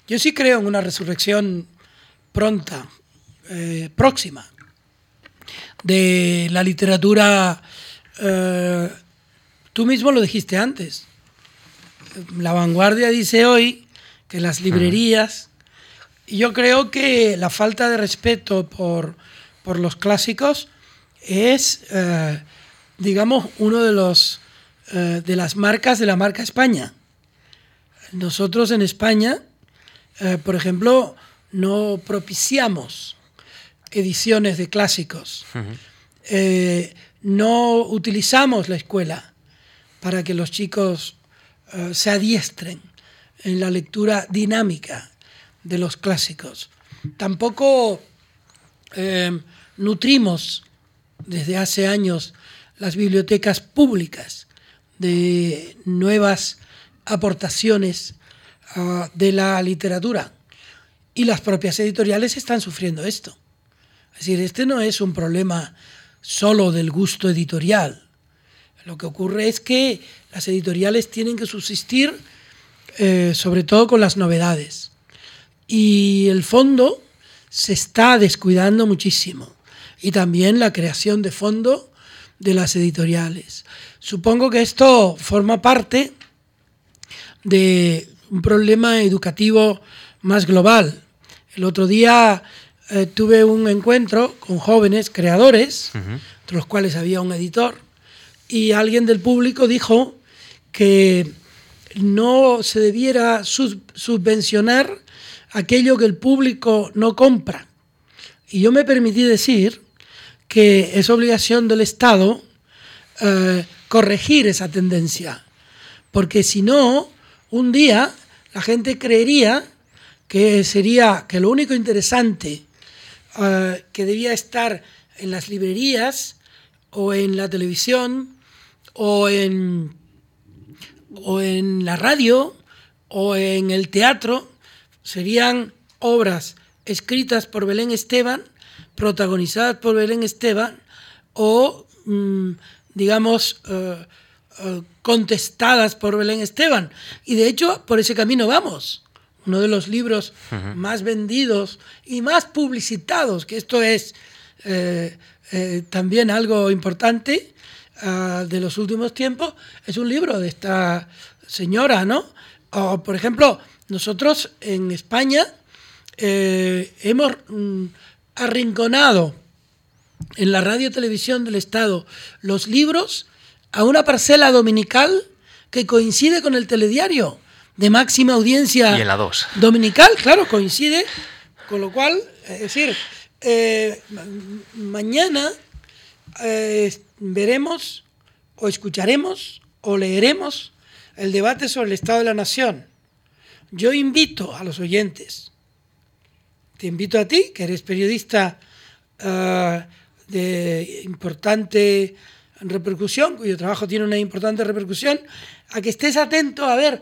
Yo sí creo en una resurrección pronta, eh, próxima, de la literatura. Eh, tú mismo lo dijiste antes. La vanguardia dice hoy que las librerías. Y yo creo que la falta de respeto por, los clásicos es, eh, digamos, uno de los de las marcas de la marca España. Nosotros en España, por ejemplo, no propiciamos ediciones de clásicos. Eh, no utilizamos la escuela para que los chicos eh, se adiestren en la lectura dinámica de los clásicos. Tampoco eh, nutrimos desde hace años las bibliotecas públicas de nuevas aportaciones ah, de la literatura. Y las propias editoriales están sufriendo esto. Es decir, este no es un problema solo del gusto editorial. Lo que ocurre es que las editoriales tienen que subsistir eh, sobre todo con las novedades. Y el fondo se está descuidando muchísimo. Y también la creación de fondo de las editoriales. Supongo que esto forma parte de un problema educativo más global. El otro día eh, tuve un encuentro con jóvenes creadores, entre los cuales había un editor, y alguien del público dijo que no se debiera subvencionar aquello que el público no compra. Y yo me permití decir que es obligación del Estado eh, corregir esa tendencia, porque si no, un día la gente creería que sería que lo único interesante eh, que debía estar en las librerías o en la televisión o en, o en la radio o en el teatro serían obras escritas por Belén Esteban, protagonizadas por Belén Esteban o, mm, digamos, eh, contestadas por Belén Esteban. Y de hecho, por ese camino vamos uno de los libros más vendidos y más publicitados, que esto es eh, eh, también algo importante ah, de los últimos tiempos, es un libro de esta señora, ¿no? O, por ejemplo, nosotros en España eh, hemos mm, arrinconado en la radio y televisión del Estado los libros a una parcela dominical que coincide con el telediario de máxima audiencia y en la dominical, claro, coincide, con lo cual, es decir, eh, mañana eh, veremos o escucharemos o leeremos el debate sobre el Estado de la Nación. Yo invito a los oyentes, te invito a ti, que eres periodista ah, de importante repercusión, cuyo trabajo tiene una importante repercusión, a que estés atento a ver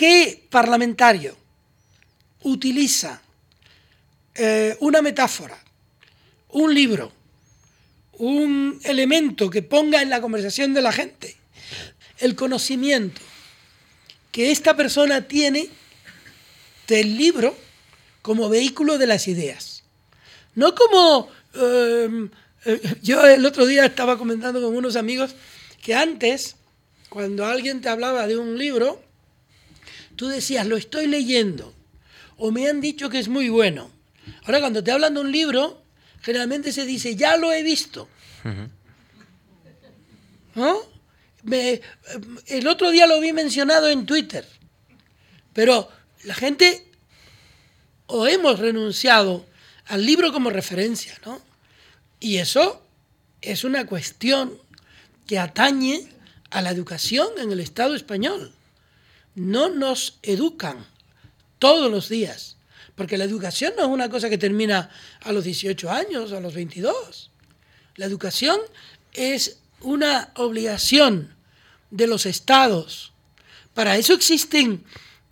¿Qué parlamentario utiliza eh, una metáfora, un libro, un elemento que ponga en la conversación de la gente el conocimiento que esta persona tiene del libro como vehículo de las ideas? No como... Eh, yo el otro día estaba comentando con unos amigos que antes, cuando alguien te hablaba de un libro, tú decías, lo estoy leyendo, o me han dicho que es muy bueno. Ahora, cuando te hablan de un libro, generalmente se dice, ya lo he visto. el otro día lo vi mencionado en Twitter, pero la gente o hemos renunciado al libro como referencia, ¿no? Y eso es una cuestión que atañe a la educación en el Estado español no nos educan todos los días, porque la educación no es una cosa que termina a los 18 años a los 22. La educación es una obligación de los estados. Para eso existen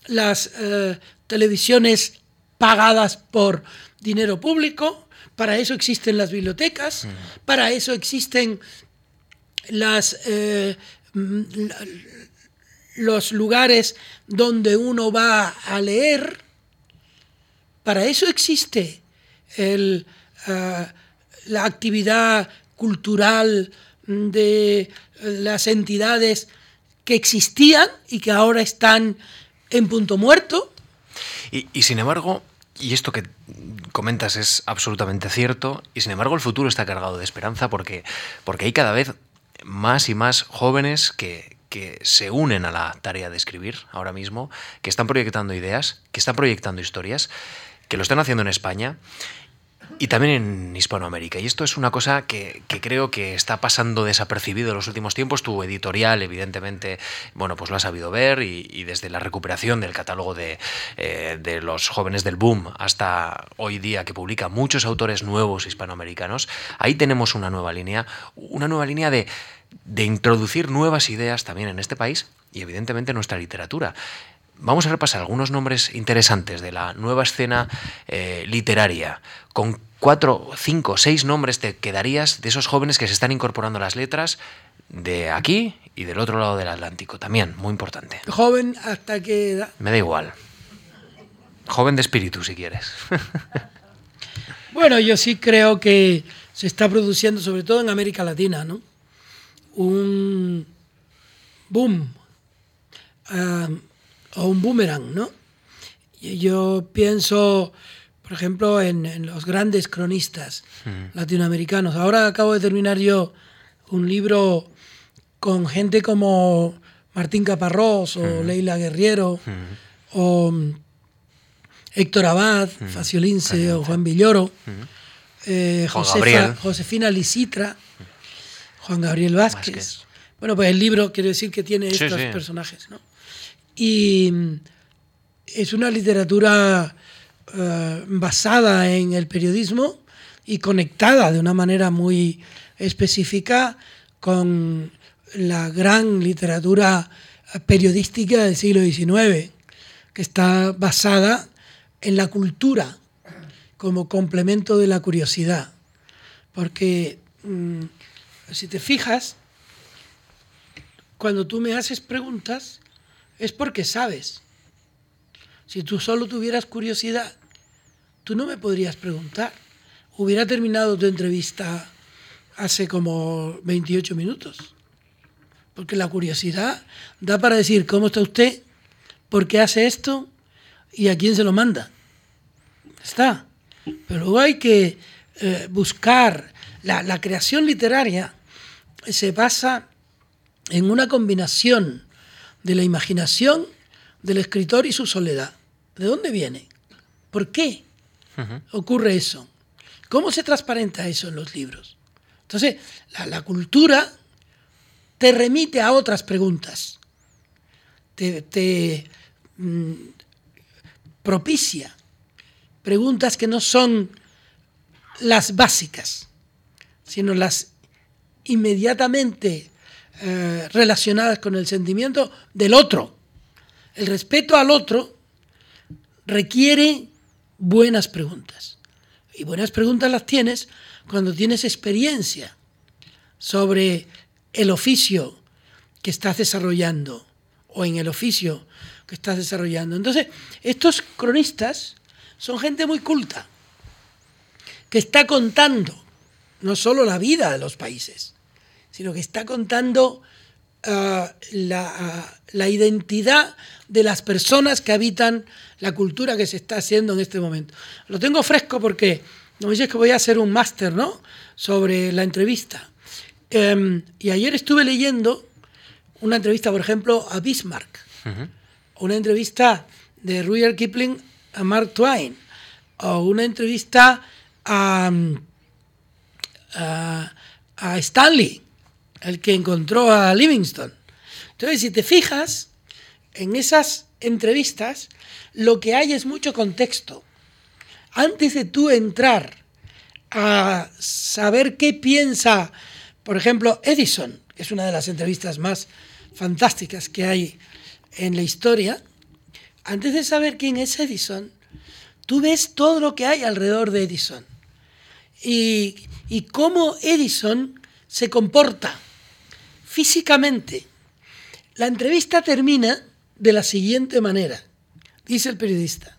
las eh, televisiones pagadas por dinero público, para eso existen las bibliotecas, para eso existen las, eh, mm, los lugares donde uno va a leer. Para eso existe el, eh, la actividad cultural de las entidades que existían y que ahora están en punto muerto. Y, sin embargo, y esto que comentas es absolutamente cierto, y sin embargo el futuro está cargado de esperanza porque, porque hay cada vez más y más jóvenes que, que se unen a la tarea de escribir ahora mismo, que están proyectando ideas, que están proyectando historias, que lo están haciendo en España y también en Hispanoamérica. Y esto es una cosa que, creo que está pasando desapercibido en los últimos tiempos. Tu editorial, evidentemente, bueno, pues lo has sabido ver y, desde la recuperación del catálogo de, eh, de, los jóvenes del boom hasta hoy día que publica muchos autores nuevos hispanoamericanos, ahí tenemos una nueva línea, una nueva línea de, de introducir nuevas ideas también en este país y evidentemente en nuestra literatura. Vamos a repasar algunos nombres interesantes de la nueva escena eh, literaria. Con cuatro, cinco, seis nombres te quedarías de esos jóvenes que se están incorporando a las letras de aquí y del otro lado del Atlántico. También, muy importante. Joven hasta qué edad? Me da igual. Joven de espíritu, si quieres. bueno, yo sí creo que se está produciendo, sobre todo en América Latina, ¿no? Un boom. Ah, o un boomerang, ¿no? Yo pienso, por ejemplo, en, los grandes cronistas hmm. latinoamericanos. Ahora acabo de terminar yo un libro con gente como Martín Caparrós o hmm. Leila Guerriero hmm. o mm, Héctor Abad, Faciolince o Juan Villoro, eh, Josefina Lisitra, Juan Gabriel Vázquez. Bueno, pues el libro quiere decir que tiene estos personajes, ¿no? Y es una literatura eh, basada en el periodismo y conectada de una manera muy específica con la gran literatura periodística del siglo XIX, que está basada en la cultura como complemento de la curiosidad. Porque mm, si te fijas, cuando tú me haces preguntas, es porque sabes. Si tú solo tuvieras curiosidad, tú no me podrías preguntar. Hubiera terminado tu entrevista hace como 28 minutos. Porque la curiosidad da para decir cómo está usted, por qué hace esto y a quién se lo manda. Está. Pero luego hay que eh, buscar. La, la creación literaria se basa en una combinación de la imaginación del escritor y su soledad. ¿De dónde viene? ¿Por qué ocurre eso? ¿Cómo se transparenta eso en los libros? Entonces, la, cultura te remite a otras preguntas, te, mm, propicia preguntas que no son las básicas, sino las inmediatamente eh, relacionadas con el sentimiento del otro. El respeto al otro requiere buenas preguntas. Y buenas preguntas las tienes cuando tienes experiencia sobre el oficio que estás desarrollando o en el oficio que estás desarrollando. Entonces, estos cronistas son gente muy culta, que está contando no solo la vida de los países, sino que está contando ah, la, identidad de las personas que habitan la cultura que se está haciendo en este momento. Lo tengo fresco porque no me dices que voy a hacer un máster ¿no? sobre la entrevista. Em, y ayer estuve leyendo una entrevista, por ejemplo, a Bismarck, una entrevista de Rudyard Kipling a Mark Twain, o una entrevista a, a Stanley, el que encontró a Livingston. Entonces, si te fijas en esas entrevistas, lo que hay es mucho contexto. Antes de tú entrar a saber qué piensa, por ejemplo, Edison, que es una de las entrevistas más fantásticas que hay en la historia, antes de saber quién es Edison, tú ves todo lo que hay alrededor de Edison y, y cómo Edison se comporta físicamente. La entrevista termina de la siguiente manera, dice el periodista,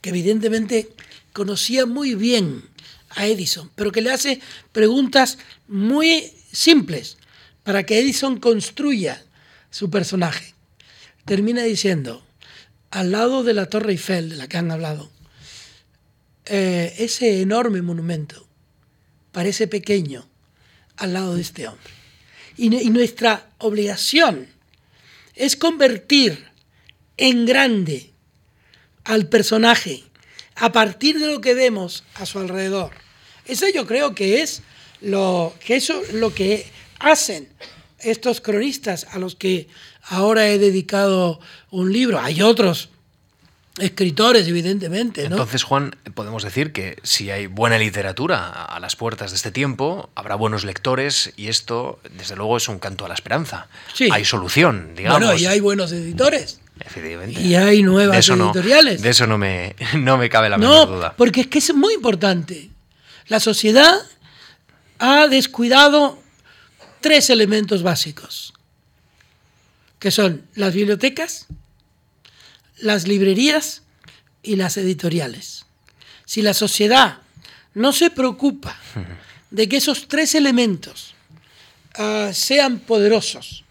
que evidentemente conocía muy bien a Edison, pero que le hace preguntas muy simples para que Edison construya su personaje. Termina diciendo, al lado de la Torre Eiffel, de la que han hablado, eh, ese enorme monumento parece pequeño al lado de este hombre. Y, nuestra obligación es convertir en grande al personaje a partir de lo que vemos a su alrededor. Eso yo creo que es lo que eso lo que hacen estos cronistas a los que ahora he dedicado un libro. Hay otros escritores, evidentemente. ¿no? Entonces, Juan, podemos decir que si hay buena literatura a las puertas de este tiempo, habrá buenos lectores y esto, desde luego, es un canto a la esperanza. Sí. Hay solución, digamos. Bueno, y hay buenos editores. Efectivamente. Y hay nuevas de eso editoriales. No, de eso no me, no me cabe la no, menor duda. porque es que es muy importante. La sociedad ha descuidado tres elementos básicos, que son las bibliotecas, las librerías y las editoriales. Si la sociedad no se preocupa de que esos tres elementos uh, sean poderosos,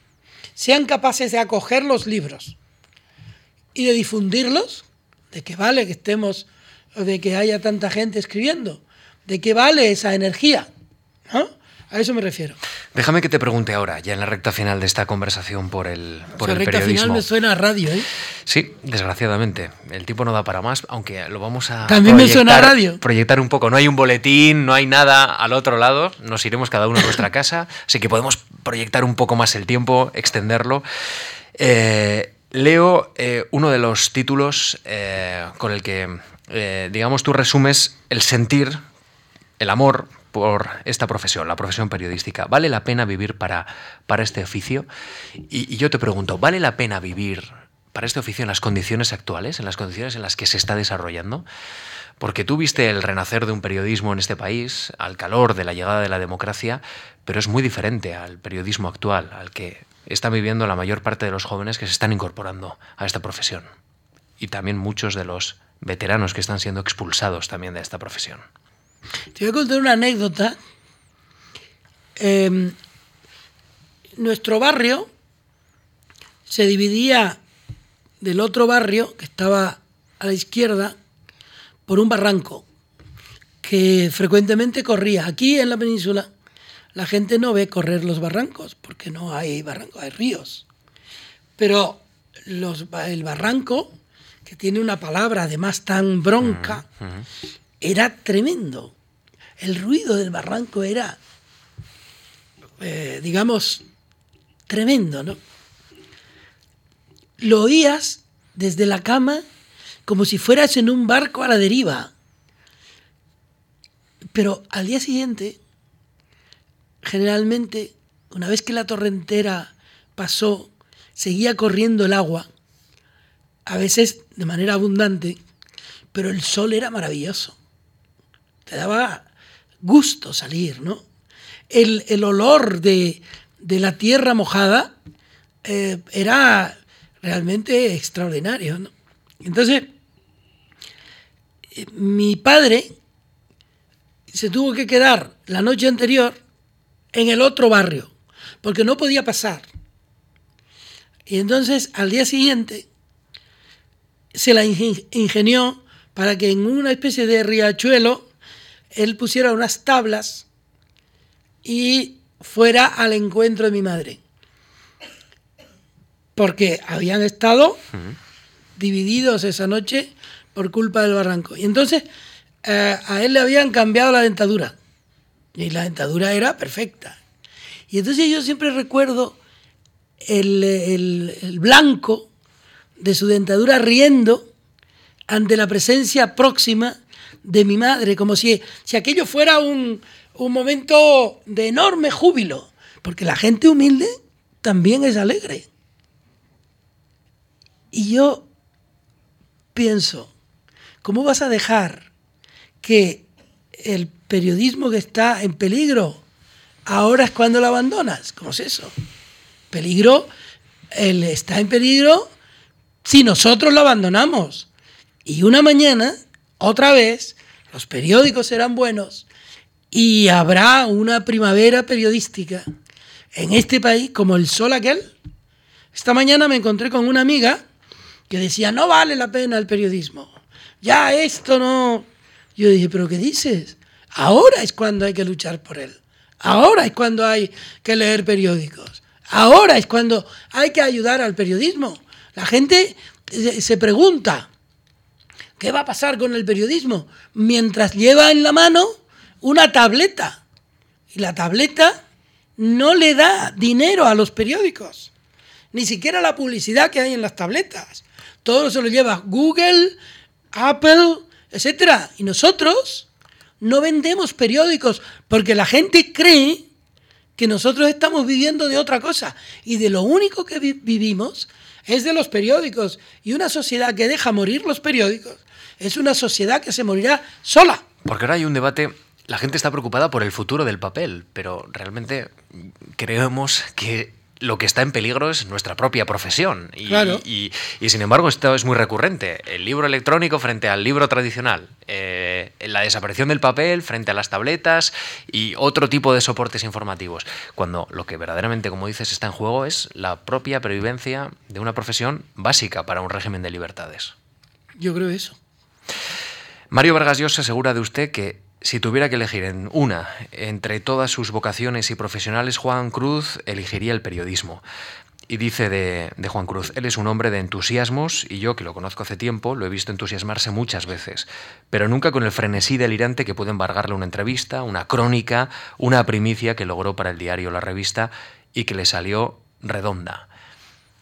sean capaces de acoger los libros y de difundirlos, de que vale que estemos, de que haya tanta gente escribiendo, de que vale esa energía. ¿no? A eso me refiero. Déjame que te pregunte ahora, ya en la recta final de esta conversación por el, por o sea, el recta periodismo. final me suena a radio, ¿eh? Sí, desgraciadamente. El tiempo no da para más, aunque lo vamos a. También me suena a radio. Proyectar un poco. No hay un boletín, no hay nada al otro lado. Nos iremos cada uno a nuestra casa. Así que podemos proyectar un poco más el tiempo, extenderlo. Eh, leo eh, uno de los títulos eh, con el que, digamos, tú resumes el sentir, el amor por esta profesión, la profesión periodística. ¿Vale la pena vivir para, para este oficio? Y, yo te pregunto, ¿vale la pena vivir para este oficio en las condiciones actuales, en las condiciones en las que se está desarrollando? Porque tú viste el renacer de un periodismo en este país, al calor de la llegada de la democracia, pero es muy diferente al periodismo actual, al que están viviendo la mayor parte de los jóvenes que se están incorporando a esta profesión. Y también muchos de los veteranos que están siendo expulsados también de esta profesión. Te voy a contar una anécdota. Eh, nuestro barrio se dividía del otro barrio, que estaba a la izquierda, por un barranco que frecuentemente corría. Aquí en la península la gente no ve correr los barrancos, porque no hay barrancos, hay ríos. Pero el barranco, que tiene una palabra además tan bronca, era tremendo. El ruido del barranco era, eh, digamos, tremendo, ¿no? Lo oías desde la cama como si fueras en un barco a la deriva. Pero al día siguiente, generalmente, una vez que la torrentera pasó, seguía corriendo el agua, a veces de manera abundante, pero el sol era maravilloso te daba gusto salir, ¿no? El, el olor de, de, la tierra mojada eh, era realmente extraordinario, ¿no? Entonces, mi padre se tuvo que quedar la noche anterior en el otro barrio, porque no podía pasar. Y entonces, al día siguiente, se la ingenió para que en una especie de riachuelo él pusiera unas tablas y fuera al encuentro de mi madre. Porque habían estado divididos esa noche por culpa del barranco. Y entonces eh, a él le habían cambiado la dentadura. Y la dentadura era perfecta. Y entonces yo siempre recuerdo el, el, el blanco de su dentadura riendo ante la presencia próxima de mi madre, como si, si aquello fuera un, un, momento de enorme júbilo, porque la gente humilde también es alegre. Y yo pienso, ¿cómo vas a dejar que el periodismo que está en peligro ahora es cuando lo abandonas? ¿Cómo es eso? Peligro, él está en peligro si nosotros lo abandonamos. Y una mañana, otra vez, los periódicos serán buenos y habrá una primavera periodística en este país como el sol aquel. Esta mañana me encontré con una amiga que decía, no vale la pena el periodismo. Ya esto no... Yo dije, pero ¿qué dices? Ahora es cuando hay que luchar por él. Ahora es cuando hay que leer periódicos. Ahora es cuando hay que ayudar al periodismo. La gente se pregunta, ¿qué va a pasar con el periodismo? Mientras lleva en la mano una tableta. Y la tableta no le da dinero a los periódicos. Ni siquiera la publicidad que hay en las tabletas. Todo se lo lleva Google, Apple, etc. Y nosotros no vendemos periódicos porque la gente cree que nosotros estamos viviendo de otra cosa. Y de lo único que vivimos es de los periódicos. Y una sociedad que deja morir los periódicos es una sociedad que se morirá sola. Porque ahora hay un debate la gente está preocupada por el futuro del papel, pero realmente creemos que lo que está en peligro es nuestra propia profesión. Y, sin embargo, esto es muy recurrente. El libro electrónico frente al libro tradicional. Eh, la desaparición del papel frente a las tabletas y otro tipo de soportes informativos. Cuando lo que verdaderamente, como dices, está en juego es la propia previvencia de una profesión básica para un régimen de libertades. Yo creo eso. Mario Vargas Llosa asegura de usted que si tuviera que elegir en una entre todas sus vocaciones y profesionales, Juan Cruz elegiría el periodismo. Y dice de, Juan Cruz, él es un hombre de entusiasmos y yo, que lo conozco hace tiempo, lo he visto entusiasmarse muchas veces, pero nunca con el frenesí delirante que puede embargarle una entrevista, una crónica, una primicia que logró para el diario La Revista y que le salió redonda.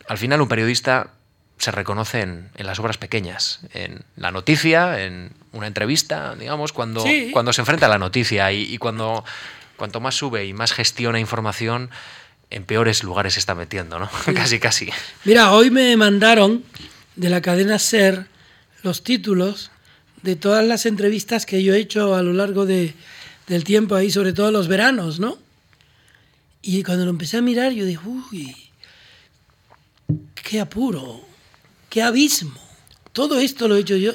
Al final un periodista se reconoce en, las obras pequeñas, en la noticia, en una entrevista, digamos, cuando, cuando se enfrenta a la noticia y, cuando cuanto más sube y más gestiona información, en peores lugares se está metiendo, ¿no? casi, casi. Mira, hoy me mandaron de la cadena SER los títulos de todas las entrevistas que yo he hecho a lo largo de, del tiempo ahí, sobre todo los veranos, ¿no? Y cuando lo empecé a mirar, yo dije, uy, qué apuro, qué abismo. Todo esto lo he hecho yo,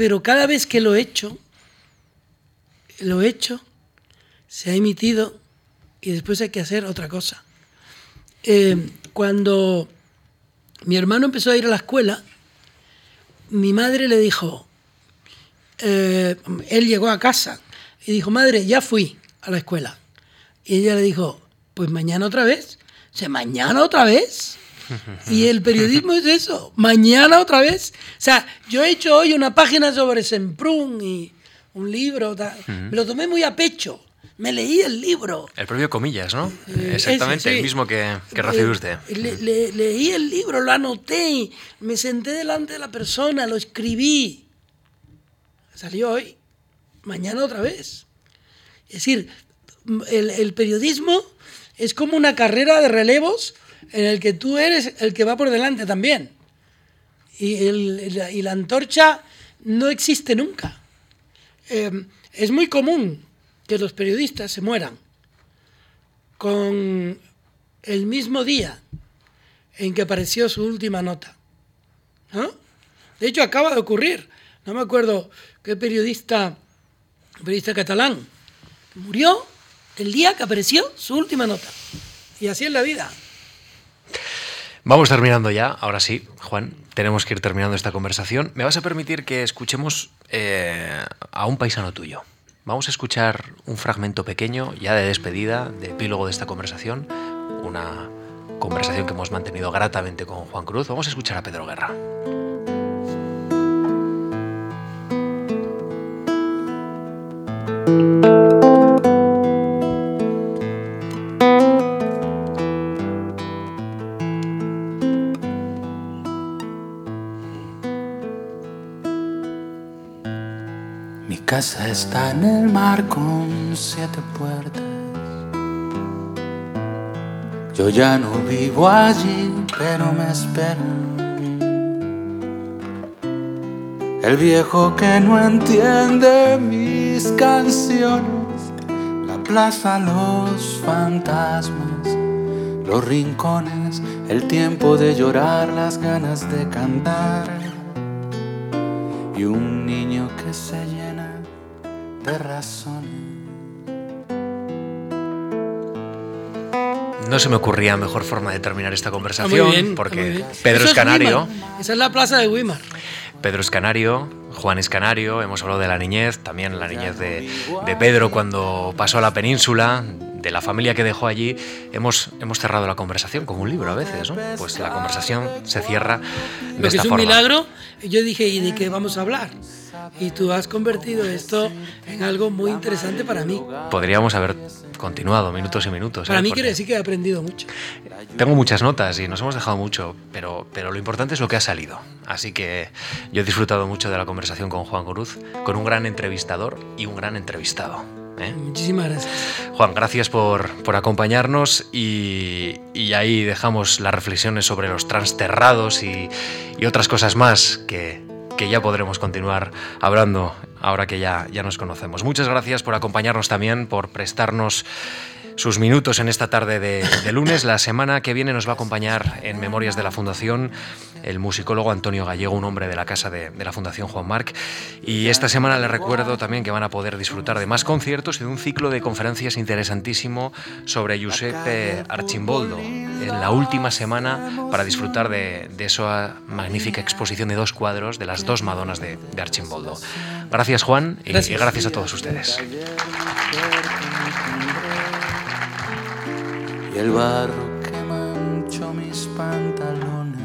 pero cada vez que lo he hecho, lo he hecho, se ha emitido y después hay que hacer otra cosa. Eh, cuando mi hermano empezó a ir a la escuela, mi madre le dijo, eh, él llegó a casa y dijo, madre, ya fui a la escuela. Y ella le dijo, pues mañana otra vez. ¿Se mañana otra vez? Y el periodismo es eso, mañana otra vez. O sea, yo he hecho hoy una página sobre Semprún y un libro, me lo tomé muy a pecho. Me leí el libro. El propio comillas, ¿no? Eh, Exactamente, el mismo que, que recibe eh, usted. leí el libro, lo anoté, me senté delante de la persona, lo escribí. Salió hoy, mañana otra vez. Es decir, el, el periodismo es como una carrera de relevos en el que tú eres el que va por delante también. Y, la antorcha no existe nunca. Em, es muy común que los periodistas se mueran con el mismo día en que apareció su última nota. De hecho, acaba de ocurrir. No me acuerdo qué periodista, periodista catalán, murió el día que apareció su última nota. Y así es la vida. Vamos terminando ya, ahora sí, Juan, tenemos que ir terminando esta conversación. ¿Me vas a permitir que escuchemos eh, a un paisano tuyo? Vamos a escuchar un fragmento pequeño, ya de despedida, de epílogo de esta conversación, una conversación que hemos mantenido gratamente con Juan Cruz. Vamos a escuchar a Pedro Guerra. Casa está en el mar con siete puertas. Yo ya no vivo allí, pero me esperan. el viejo que no entiende mis canciones, la plaza, los fantasmas, los rincones, el tiempo de llorar, las ganas de cantar y un niño que se llena de razones. No se me ocurría mejor forma de terminar esta conversación, bien, porque. Pedro Eso es canario. Esa es la plaza de Weimar. Pedro es canario, Juan es canario, hemos hablado de la niñez, también la niñez de, de Pedro cuando pasó a la península, de la familia que dejó allí, hemos, hemos cerrado la conversación como un libro a veces, ¿no? Pues la conversación se cierra de Lo que esta es un forma. milagro, yo dije, ¿y de qué vamos a hablar? Y tú has convertido esto en algo muy interesante para mí. Podríamos haber continuado minutos y minutos. Para ¿eh? mí Porque quiere decir que he aprendido mucho. Tengo muchas notas y nos hemos dejado mucho, pero, pero lo importante es lo que ha salido. Así que yo he disfrutado mucho de la conversación con Juan Cruz, con un gran entrevistador y un gran entrevistado. ¿Eh? Muchísimas gracias. Juan, gracias por, por acompañarnos y, y ahí dejamos las reflexiones sobre los transterrados y, y otras cosas más que, que ya podremos continuar hablando ahora que ya, ya nos conocemos. Muchas gracias por acompañarnos también, por prestarnos sus minutos en esta tarde de, de, lunes. La semana que viene nos va a acompañar en Memorias de la Fundación el musicólogo Antonio Gallego, un hombre de la casa de, de, la Fundación Juan Marc. Y esta semana les recuerdo también que van a poder disfrutar de más conciertos y de un ciclo de conferencias interesantísimo sobre Giuseppe Archimboldo en la última semana para disfrutar de, de esa magnífica exposición de dos cuadros de las dos Madonas de, de Archimboldo. Gracias Juan y gracias. y gracias a todos ustedes y el barro que manchó mis pantalones.